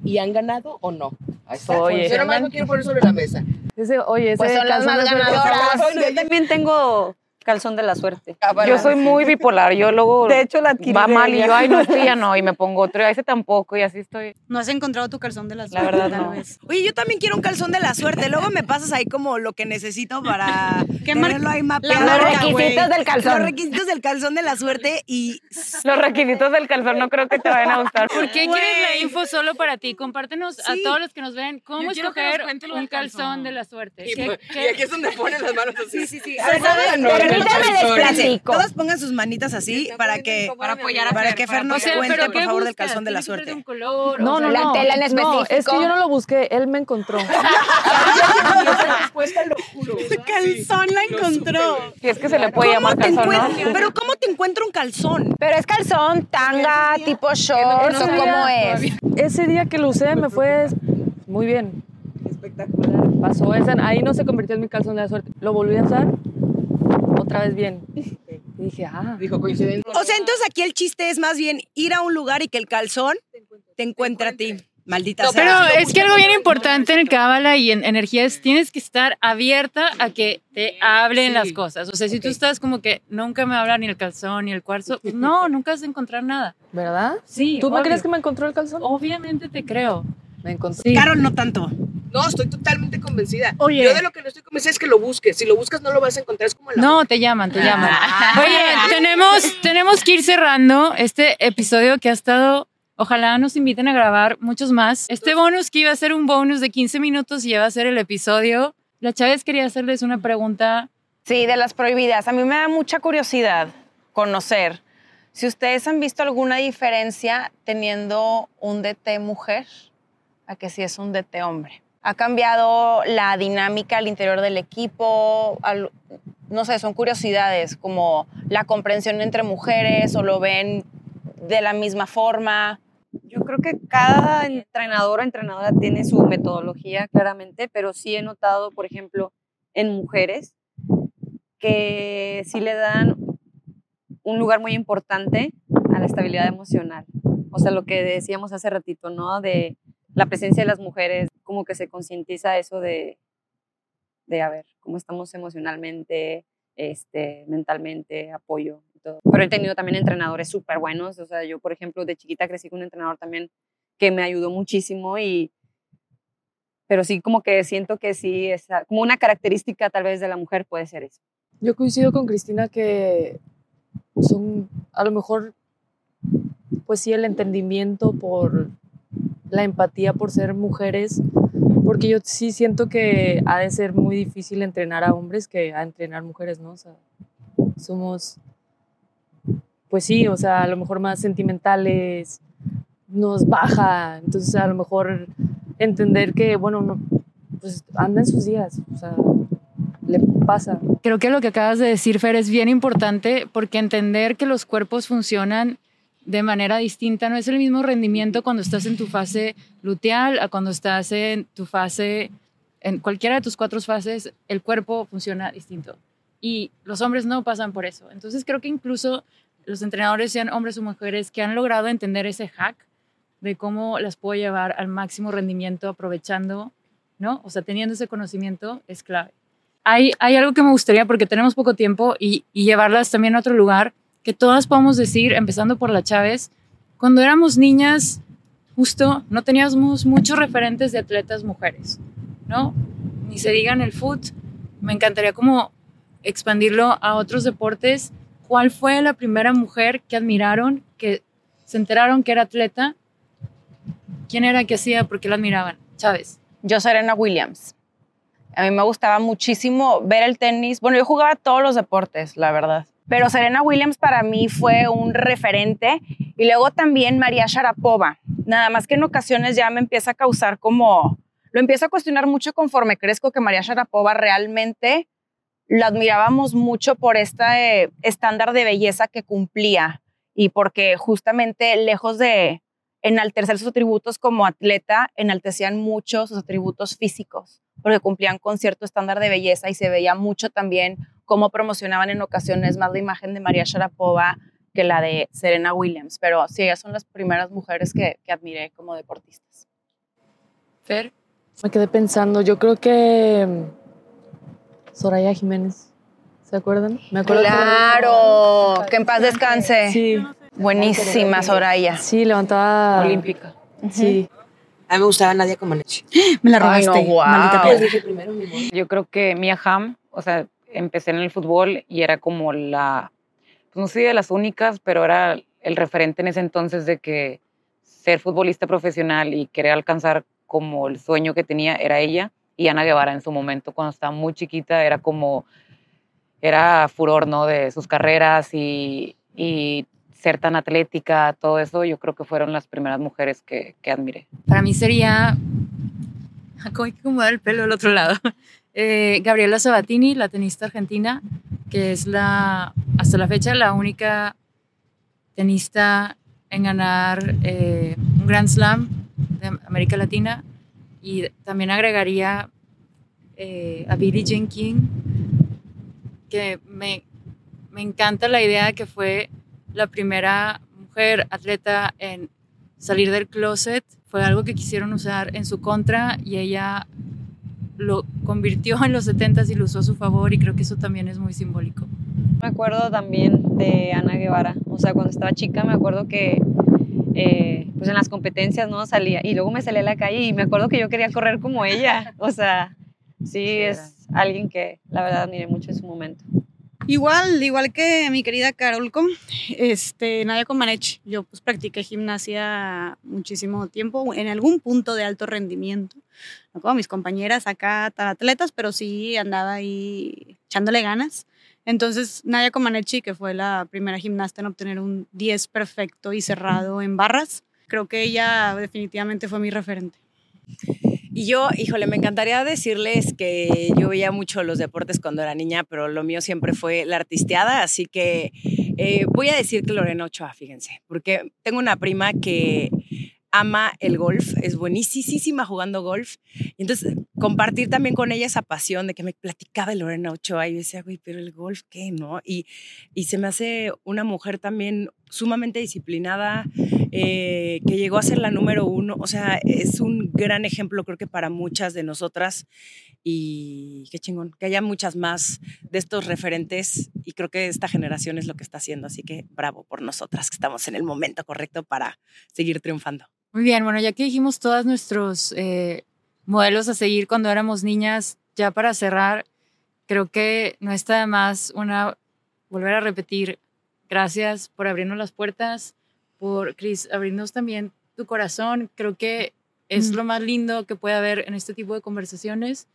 ¿Y han ganado o no? Ahí está. Oye. Yo nomás lo quiero poner sobre la mesa. Ese, oye, ese Pues son las más ganadoras. Yo también tengo calzón de la suerte. Yo soy muy bipolar, yo luego De hecho, la va de mal y yo, ay, no, <laughs> este ya no, y me pongo otro, y a ese tampoco, y así estoy. No has encontrado tu calzón de la La suerte, verdad, tal no. vez. Oye, yo también quiero un calzón de la suerte. Luego me pasas ahí como lo que necesito para <laughs> ¿Qué tenerlo ahí la mapeado. marca, Los requisitos del calzón. Los requisitos del calzón de la suerte y <laughs> Los requisitos del calzón no creo que te vayan a gustar. ¿Por qué quieres la info solo para ti? Compártenos a todos los que nos ven cómo Yo escoger un calzón. calzón. de la suerte. Y, ¿Qué- pues- qué- y aquí es donde ponen las manos así. Sí, sí, sí. No, les platico. Todos pongan sus manitas así para que Para apoyar a para que para Fer nos cuente, por ¿qué favor, del calzón de la ¿Tiene que ser suerte. No, no, la no. tela en No, es que específico. yo no lo busqué, él me encontró. respuesta lo juro. Calzón la encontró. Si es que se le puede llamar ¿Cómo te calzón, Pero ¿cómo te encuentro un calzón? Pero es calzón, tanga, tipo shorts o Ese cómo día- es. Ese día que lo usé me fue muy bien. Espectacular. Pasó esa, ahí no se convirtió en mi calzón de la suerte. Lo volví a usar otra vez bien. Y dije, ah, Dijo coincidencia. O sea, entonces aquí el chiste es más bien ir a un lugar y que el calzón te encuentre a ti. Maldita sea. Pero es que algo bien importante en el cábala y en energía es tienes que estar abierta a que te hablen las cosas. O sea, si tú estás como que nunca me habla ni el calzón ni el cuarzo, pues <laughs> no, nunca vas a encontrar nada. ¿verdad? Sí. ¿Tú me obvio. crees que me encontró el calzón? Obviamente te creo. Me encontró. Sí. Carol, no tanto. No, estoy totalmente convencida. Oye. Yo de lo que no estoy convencida es que lo busques. Si lo buscas, no lo vas a encontrar. Es como la. No, te llaman, te llaman. Oye, tenemos, tenemos que ir cerrando este episodio que ha estado. Ojalá nos inviten a grabar muchos más. Este bonus que iba a ser un bonus de 15 minutos y ya va a ser el episodio. La Chávez quería hacerles una pregunta. Sí, de las prohibidas. A mí me da mucha curiosidad conocer si ustedes han visto alguna diferencia teniendo un DT mujer a que si es un DT hombre. ¿Ha cambiado la dinámica al interior del equipo? Al- no sé, son curiosidades como la comprensión entre mujeres o lo ven de la misma forma. Yo creo que cada entrenador o entrenadora tiene su metodología, claramente, pero sí he notado, por ejemplo, en mujeres que sí le dan un lugar muy importante a la estabilidad emocional. O sea, lo que decíamos hace ratito, ¿no? De la presencia de las mujeres, como que se concientiza eso de, de, a ver, cómo estamos emocionalmente, este, mentalmente, apoyo y todo. Pero he tenido también entrenadores súper buenos. O sea, yo, por ejemplo, de chiquita crecí con un entrenador también que me ayudó muchísimo y pero sí como que siento que sí es como una característica tal vez de la mujer puede ser eso. Yo coincido con Cristina que son a lo mejor, pues sí, el entendimiento por la empatía por ser mujeres, porque yo sí siento que ha de ser muy difícil entrenar a hombres que a entrenar mujeres, ¿no? O sea, somos, pues sí, o sea, a lo mejor más sentimentales, nos baja, entonces a lo mejor entender que, bueno, no, pues anda en sus días, o sea, le pasa. Creo que lo que acabas de decir, Fer, es bien importante porque entender que los cuerpos funcionan de manera distinta no es el mismo rendimiento cuando estás en tu fase luteal a cuando estás en tu fase en cualquiera de tus cuatro fases, el cuerpo funciona distinto. Y los hombres no pasan por eso. Entonces creo que incluso los entrenadores, sean hombres o mujeres, que han logrado entender ese hack de cómo las puedo llevar al máximo rendimiento aprovechando, ¿no? O sea, teniendo ese conocimiento es clave. Hay, hay algo que me gustaría, porque tenemos poco tiempo, y, y llevarlas también a otro lugar, que todas podamos decir, empezando por la Chávez, cuando éramos niñas, justo no teníamos muchos referentes de atletas mujeres, ¿no? Ni se diga en el foot. Me encantaría como expandirlo a otros deportes. ¿Cuál fue la primera mujer que admiraron, que se enteraron que era atleta? ¿Quién era que hacía? ¿Por qué la admiraban? Chávez. Yo, Serena Williams. A mí me gustaba muchísimo ver el tenis. Bueno, yo jugaba todos los deportes, la verdad. Pero Serena Williams para mí fue un referente. Y luego también María Sharapova. Nada más que en ocasiones ya me empieza a causar como... Lo empiezo a cuestionar mucho conforme crezco que María Sharapova realmente lo admirábamos mucho por este estándar de belleza que cumplía y porque justamente lejos de enaltecer sus atributos como atleta, enaltecían mucho sus atributos físicos, porque cumplían con cierto estándar de belleza y se veía mucho también cómo promocionaban en ocasiones más la imagen de María Sharapova que la de Serena Williams. Pero sí, ellas son las primeras mujeres que, que admiré como deportistas. Fer. Me quedé pensando, yo creo que mm, Soraya Jiménez. ¿Se acuerdan? Me acuerdo Claro, que en paz descanse. Sí. Buenísima, Soraya. Sí, levantaba. Olímpica. Sí. A mí me gustaba Nadia Comaneci. Me la Ay, robaste. no, guau. maldita Pues piedra. dije primero mi amor. Yo creo que Mia Hamm, o sea, empecé en el fútbol y era como la, pues no sé de las únicas, pero era el referente en ese entonces de que ser futbolista profesional y querer alcanzar como el sueño que tenía era ella. Y Ana Guevara en su momento, cuando estaba muy chiquita, era como, era furor, ¿no? De sus carreras y, y ser tan atlética, todo eso, yo creo que fueron las primeras mujeres que, que admiré. Para mí sería. ¿Cómo hay que acomodar el pelo del otro lado? Eh, Gabriela Sabatini, la tenista argentina, que es la, hasta la fecha, la única tenista en ganar eh, un Grand Slam de América Latina. Y también agregaría eh, a Billie Jean King, que me, me encanta la idea de que fue la primera mujer atleta en salir del closet. Fue algo que quisieron usar en su contra y ella lo convirtió en los 70s y lo usó a su favor y creo que eso también es muy simbólico. Me acuerdo también de Ana Guevara, o sea, cuando estaba chica me acuerdo que eh, pues en las competencias no salía y luego me salía a la calle y me acuerdo que yo quería correr como ella, o sea, sí es alguien que la verdad admiré mucho en su momento. Igual, igual que mi querida Carolco, este, Nadia Comaneci, yo pues practiqué gimnasia muchísimo tiempo, en algún punto de alto rendimiento, no como mis compañeras acá tan atletas, pero sí andaba ahí echándole ganas. Entonces, Nadia Comaneci, que fue la primera gimnasta en obtener un 10 perfecto y cerrado en barras, creo que ella definitivamente fue mi referente. Y yo, híjole, me encantaría decirles que yo veía mucho los deportes cuando era niña, pero lo mío siempre fue la artisteada, así que eh, voy a decir que Lorena Ochoa, fíjense, porque tengo una prima que ama el golf, es buenísima jugando golf. Y entonces, compartir también con ella esa pasión de que me platicaba Lorena Ochoa y yo decía, güey, pero el golf, ¿qué? ¿No? Y, y se me hace una mujer también sumamente disciplinada, eh, que llegó a ser la número uno. O sea, es un gran ejemplo, creo que para muchas de nosotras. Y qué chingón, que haya muchas más de estos referentes. Y creo que esta generación es lo que está haciendo. Así que bravo por nosotras, que estamos en el momento correcto para seguir triunfando. Muy bien, bueno, ya que dijimos todos nuestros eh, modelos a seguir cuando éramos niñas, ya para cerrar, creo que no está de más una, volver a repetir, gracias por abrirnos las puertas, por, Cris, abrirnos también tu corazón. Creo que es Mm. lo más lindo que puede haber en este tipo de conversaciones,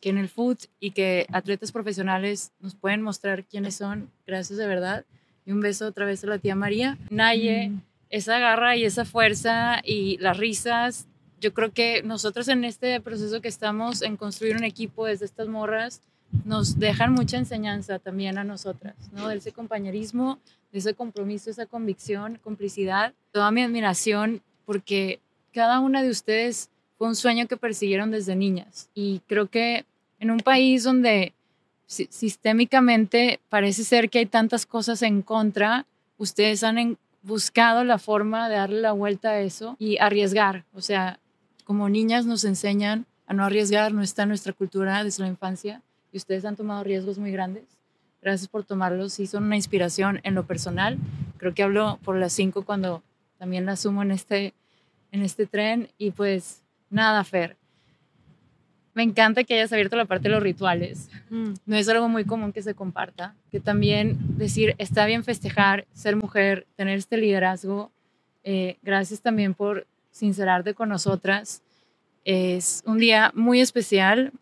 que en el food y que atletas profesionales nos pueden mostrar quiénes son. Gracias de verdad. Y un beso otra vez a la tía María. Naye, esa garra y esa fuerza y las risas. Yo creo que nosotros en este proceso que estamos en construir un equipo desde estas morras, nos dejan mucha enseñanza también a nosotras, ¿no? De ese compañerismo, de ese compromiso, esa convicción, complicidad. Toda mi admiración porque cada una de ustedes fue un sueño que persiguieron desde niñas. Y creo que en un país donde si- sistémicamente parece ser que hay tantas cosas en contra, ustedes han buscado la forma de darle la vuelta a eso y arriesgar. O sea, como niñas nos enseñan a no arriesgar, no está nuestra cultura desde la infancia y ustedes han tomado riesgos muy grandes. Gracias por tomarlos y son una inspiración en lo personal. Creo que hablo por las cinco cuando también la sumo en este, en este tren y pues nada, Fer. Me encanta que hayas abierto la parte de los rituales. No es algo muy común que se comparta. Que también decir, está bien festejar, ser mujer, tener este liderazgo. Eh, gracias también por sincerarte con nosotras. Es un día muy especial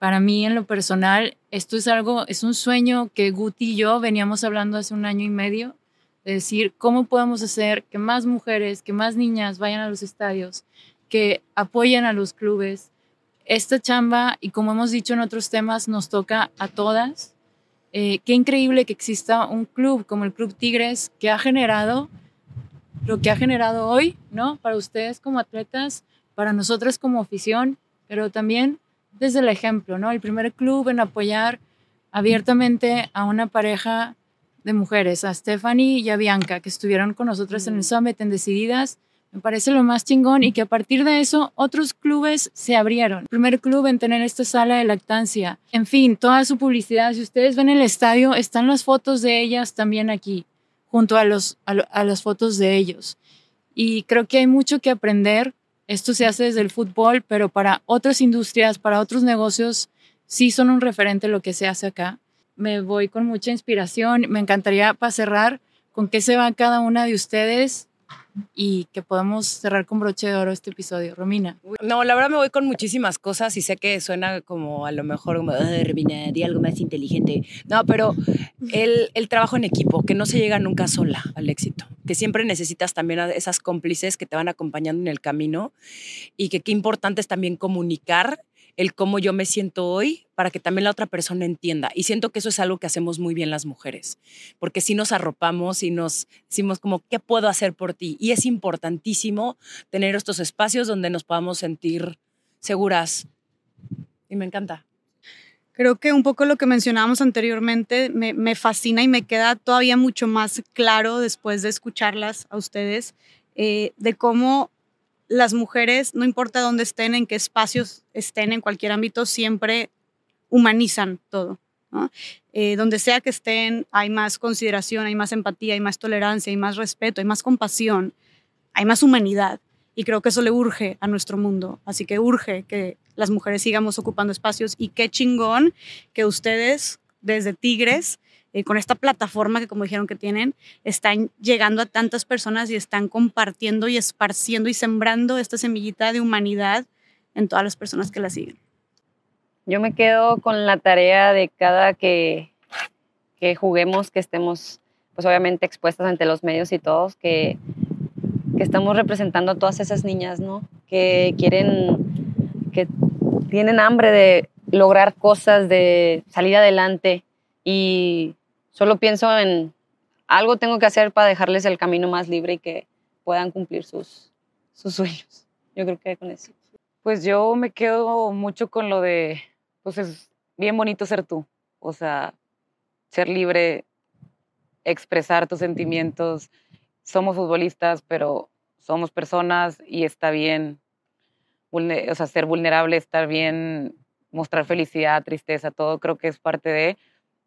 para mí en lo personal. Esto es algo, es un sueño que Guti y yo veníamos hablando hace un año y medio, de decir cómo podemos hacer que más mujeres, que más niñas vayan a los estadios, que apoyen a los clubes. Esta chamba, y como hemos dicho en otros temas, nos toca a todas. Eh, qué increíble que exista un club como el Club Tigres que ha generado lo que ha generado hoy, ¿no? Para ustedes como atletas, para nosotras como afición, pero también desde el ejemplo, ¿no? El primer club en apoyar abiertamente a una pareja de mujeres, a Stephanie y a Bianca, que estuvieron con nosotras en el Summit en Decididas. Me parece lo más chingón y que a partir de eso otros clubes se abrieron. Primer club en tener esta sala de lactancia. En fin, toda su publicidad. Si ustedes ven el estadio, están las fotos de ellas también aquí, junto a, los, a, lo- a las fotos de ellos. Y creo que hay mucho que aprender. Esto se hace desde el fútbol, pero para otras industrias, para otros negocios, sí son un referente lo que se hace acá. Me voy con mucha inspiración. Me encantaría para cerrar con qué se va cada una de ustedes y que podamos cerrar con broche de oro este episodio. Romina. No, la verdad me voy con muchísimas cosas y sé que suena como a lo mejor como, "Ay, Rubina, di algo más inteligente. No, pero el, el trabajo en equipo, que no se llega nunca sola al éxito, que siempre necesitas también a esas cómplices que te van acompañando en el camino y que qué importante es también comunicar el cómo yo me siento hoy para que también la otra persona entienda. Y siento que eso es algo que hacemos muy bien las mujeres, porque si nos arropamos y nos decimos como, ¿qué puedo hacer por ti? Y es importantísimo tener estos espacios donde nos podamos sentir seguras. Y me encanta. Creo que un poco lo que mencionábamos anteriormente me, fascina y me queda todavía mucho más claro después de escucharlas a ustedes, eh, de cómo las mujeres, no importa dónde estén, en qué espacios estén, en cualquier ámbito, siempre humanizan todo. Eh, donde sea que estén, hay más consideración, hay más empatía, hay más tolerancia, hay más respeto, hay más compasión, hay más humanidad. Y creo que eso le urge a nuestro mundo. Así que urge que las mujeres sigamos ocupando espacios. Y qué chingón que ustedes, desde Tigres, eh, con esta plataforma que, como dijeron que tienen, están llegando a tantas personas y están compartiendo y esparciendo y sembrando esta semillita de humanidad en todas las personas que la siguen. Yo me quedo con la tarea de cada que, que juguemos, que estemos, pues obviamente expuestas ante los medios y todos, que, que estamos representando a todas esas niñas, ¿no? Que quieren, que tienen hambre de lograr cosas, de salir adelante y solo pienso en algo tengo que hacer para dejarles el camino más libre y que puedan cumplir sus, sus sueños. Yo creo que con eso. Pues yo me quedo mucho con lo de, pues es bien bonito ser tú, o sea, ser libre, expresar tus sentimientos. Somos futbolistas, pero somos personas y está bien, o sea, ser vulnerable, estar bien, mostrar felicidad, tristeza, todo creo que es parte de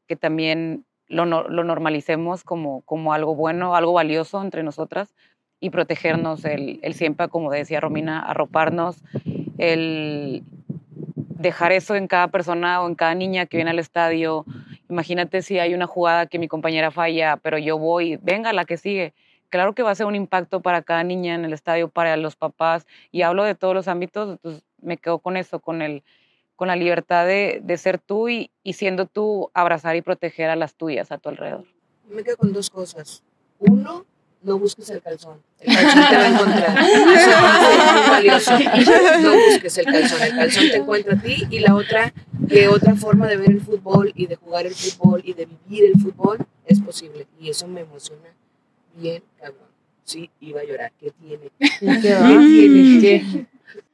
que también lo, lo normalicemos como, como algo bueno, algo valioso entre nosotras y protegernos, el, el siempre, como decía Romina, arroparnos, el dejar eso en cada persona o en cada niña que viene al estadio. Imagínate si hay una jugada que mi compañera falla, pero yo voy, venga la que sigue. Claro que va a ser un impacto para cada niña en el estadio, para los papás, y hablo de todos los ámbitos, entonces me quedo con eso, con, el, con la libertad de, de ser tú y, y siendo tú, abrazar y proteger a las tuyas a tu alrededor. Yo me quedo con dos cosas. Uno, no busques el calzón. El calzón te va a encontrar. <laughs> Eso es muy valioso. No busques el calzón. El calzón te encuentra a ti. Y la otra, que otra forma de ver el fútbol y de jugar el fútbol y de vivir el fútbol es posible. Y eso me emociona bien, cabrón. Sí, iba a llorar. ¿Qué tiene? <laughs> ¿Qué ¿Qué tiene? ¿Qué?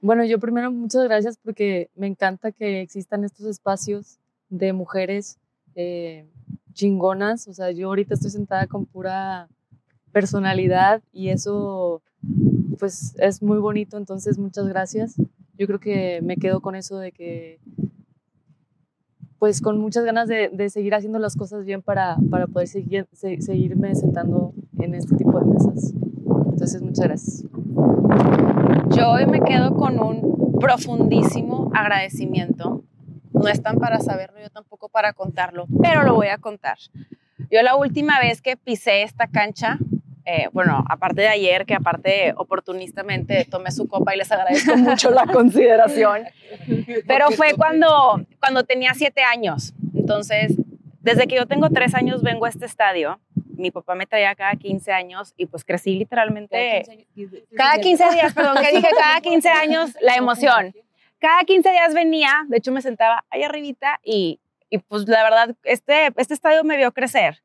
Bueno, yo primero muchas gracias porque me encanta que existan estos espacios de mujeres eh, chingonas. O sea, yo ahorita estoy sentada con pura personalidad y eso pues es muy bonito, entonces muchas gracias. Yo creo que me quedo con eso de que pues con muchas ganas de, seguir haciendo las cosas bien para, para poder seguir, se- seguirme sentando en este tipo de mesas. Entonces, muchas gracias. Yo hoy me quedo con un profundísimo agradecimiento. No están para saberlo, yo tampoco para contarlo, pero lo voy a contar. Yo la última vez que pisé esta cancha, eh, bueno, aparte de ayer, que aparte oportunistamente tomé su copa y les agradezco <laughs> mucho la consideración, pero fue cuando, cuando tenía siete años. Entonces, desde que yo tengo tres años vengo a este estadio. Mi papá me traía cada 15 años y pues crecí literalmente cada 15 días, perdón, que dije cada 15 años, la emoción. Cada 15 días venía, de hecho me sentaba ahí arribita y, y pues la verdad, este, este estadio me vio crecer.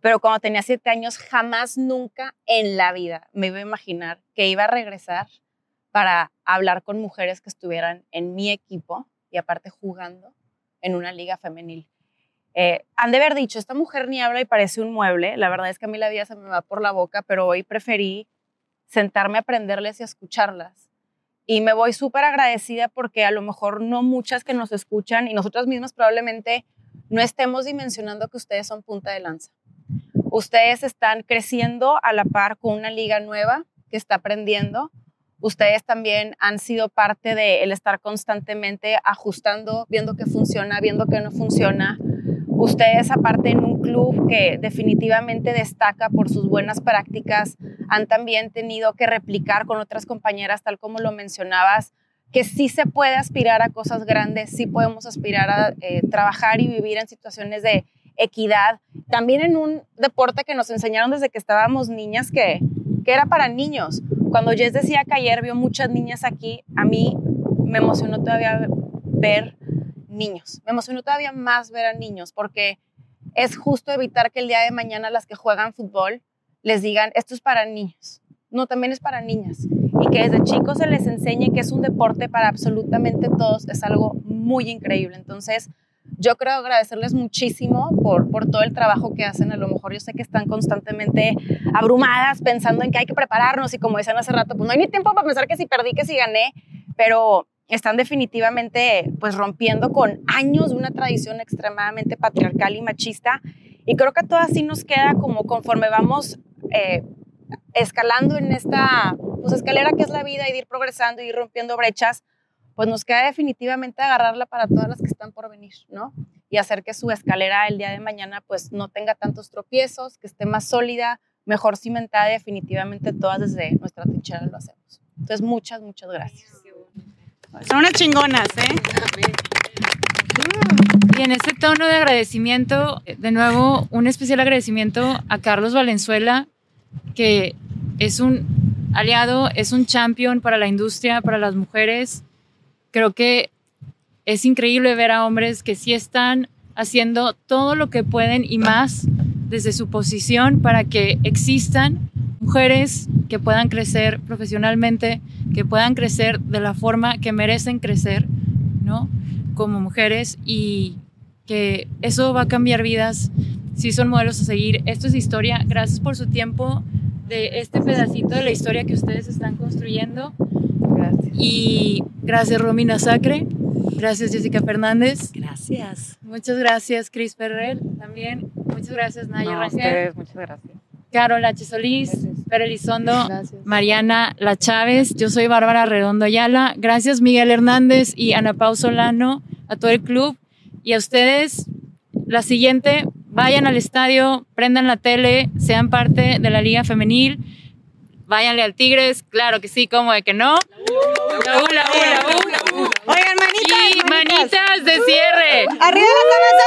Pero cuando tenía 7 años, jamás, nunca en la vida me iba a imaginar que iba a regresar para hablar con mujeres que estuvieran en mi equipo y aparte jugando en una liga femenil. Eh, han de haber dicho, esta mujer ni habla y parece un mueble. La verdad es que a mí la vida se me va por la boca, pero hoy preferí sentarme a aprenderles y a escucharlas. Y me voy súper agradecida porque a lo mejor no muchas que nos escuchan y nosotras mismas probablemente no estemos dimensionando que ustedes son punta de lanza. Ustedes están creciendo a la par con una liga nueva que está aprendiendo. Ustedes también han sido parte de el estar constantemente ajustando, viendo qué funciona, viendo qué no funciona. Ustedes, aparte en un club que definitivamente destaca por sus buenas prácticas, han también tenido que replicar con otras compañeras, tal como lo mencionabas, que sí se puede aspirar a cosas grandes, sí podemos aspirar a eh, trabajar y vivir en situaciones de equidad. También en un deporte que nos enseñaron desde que estábamos niñas que, que era para niños. Cuando Jess decía que ayer vio muchas niñas aquí, a mí me emocionó todavía ver niños. Me emocionó todavía más ver a niños porque es justo evitar que el día de mañana las que juegan fútbol les digan, esto es para niños. No, también es para niñas. Y que desde chicos se les enseñe que es un deporte para absolutamente todos es algo muy increíble. Entonces, yo creo agradecerles muchísimo por, por todo el trabajo que hacen. A lo mejor yo sé que están constantemente abrumadas pensando en que hay que prepararnos y como decían hace rato, pues no hay ni tiempo para pensar que si perdí, que si gané, pero están definitivamente pues rompiendo con años de una tradición extremadamente patriarcal y machista. Y creo que a todas sí nos queda como conforme vamos eh, escalando en esta pues, escalera que es la vida y de ir progresando y ir rompiendo brechas, pues nos queda definitivamente agarrarla para todas las que están por venir, ¿no? Y hacer que su escalera el día de mañana pues no tenga tantos tropiezos, que esté más sólida, mejor cimentada, definitivamente todas desde nuestra trinchera lo hacemos. Entonces, muchas, muchas gracias. Son unas chingonas, ¿eh? Y en este tono de agradecimiento, de nuevo, un especial agradecimiento a Carlos Valenzuela, que es un aliado, es un champion para la industria, para las mujeres. Creo que es increíble ver a hombres que sí están haciendo todo lo que pueden y más desde su posición para que existan mujeres que puedan crecer profesionalmente, que puedan crecer de la forma que merecen crecer, ¿no? Como mujeres y que eso va a cambiar vidas, sí son modelos a seguir. Esto es historia. Gracias por su tiempo de este pedacito de la historia que ustedes están construyendo. Gracias. Y gracias Romina Sacre, gracias Jessica Fernández, Gracias. muchas gracias Cris Ferrer también, muchas gracias Naya No, Rangel, ustedes, muchas gracias. Carol H. Solís, Pere Elizondo, Gracias. Mariana La Chávez, yo soy Bárbara Redondo Ayala, gracias Miguel Hernández y Ana Pau Solano, a todo el club y a ustedes. La siguiente, vayan al estadio, prendan la tele, sean parte de la Liga Femenil, váyanle al Tigres, claro que sí, como de que no. La U, la U, la U. Oigan, manitas. Y manitas de cierre. ¡Arriba las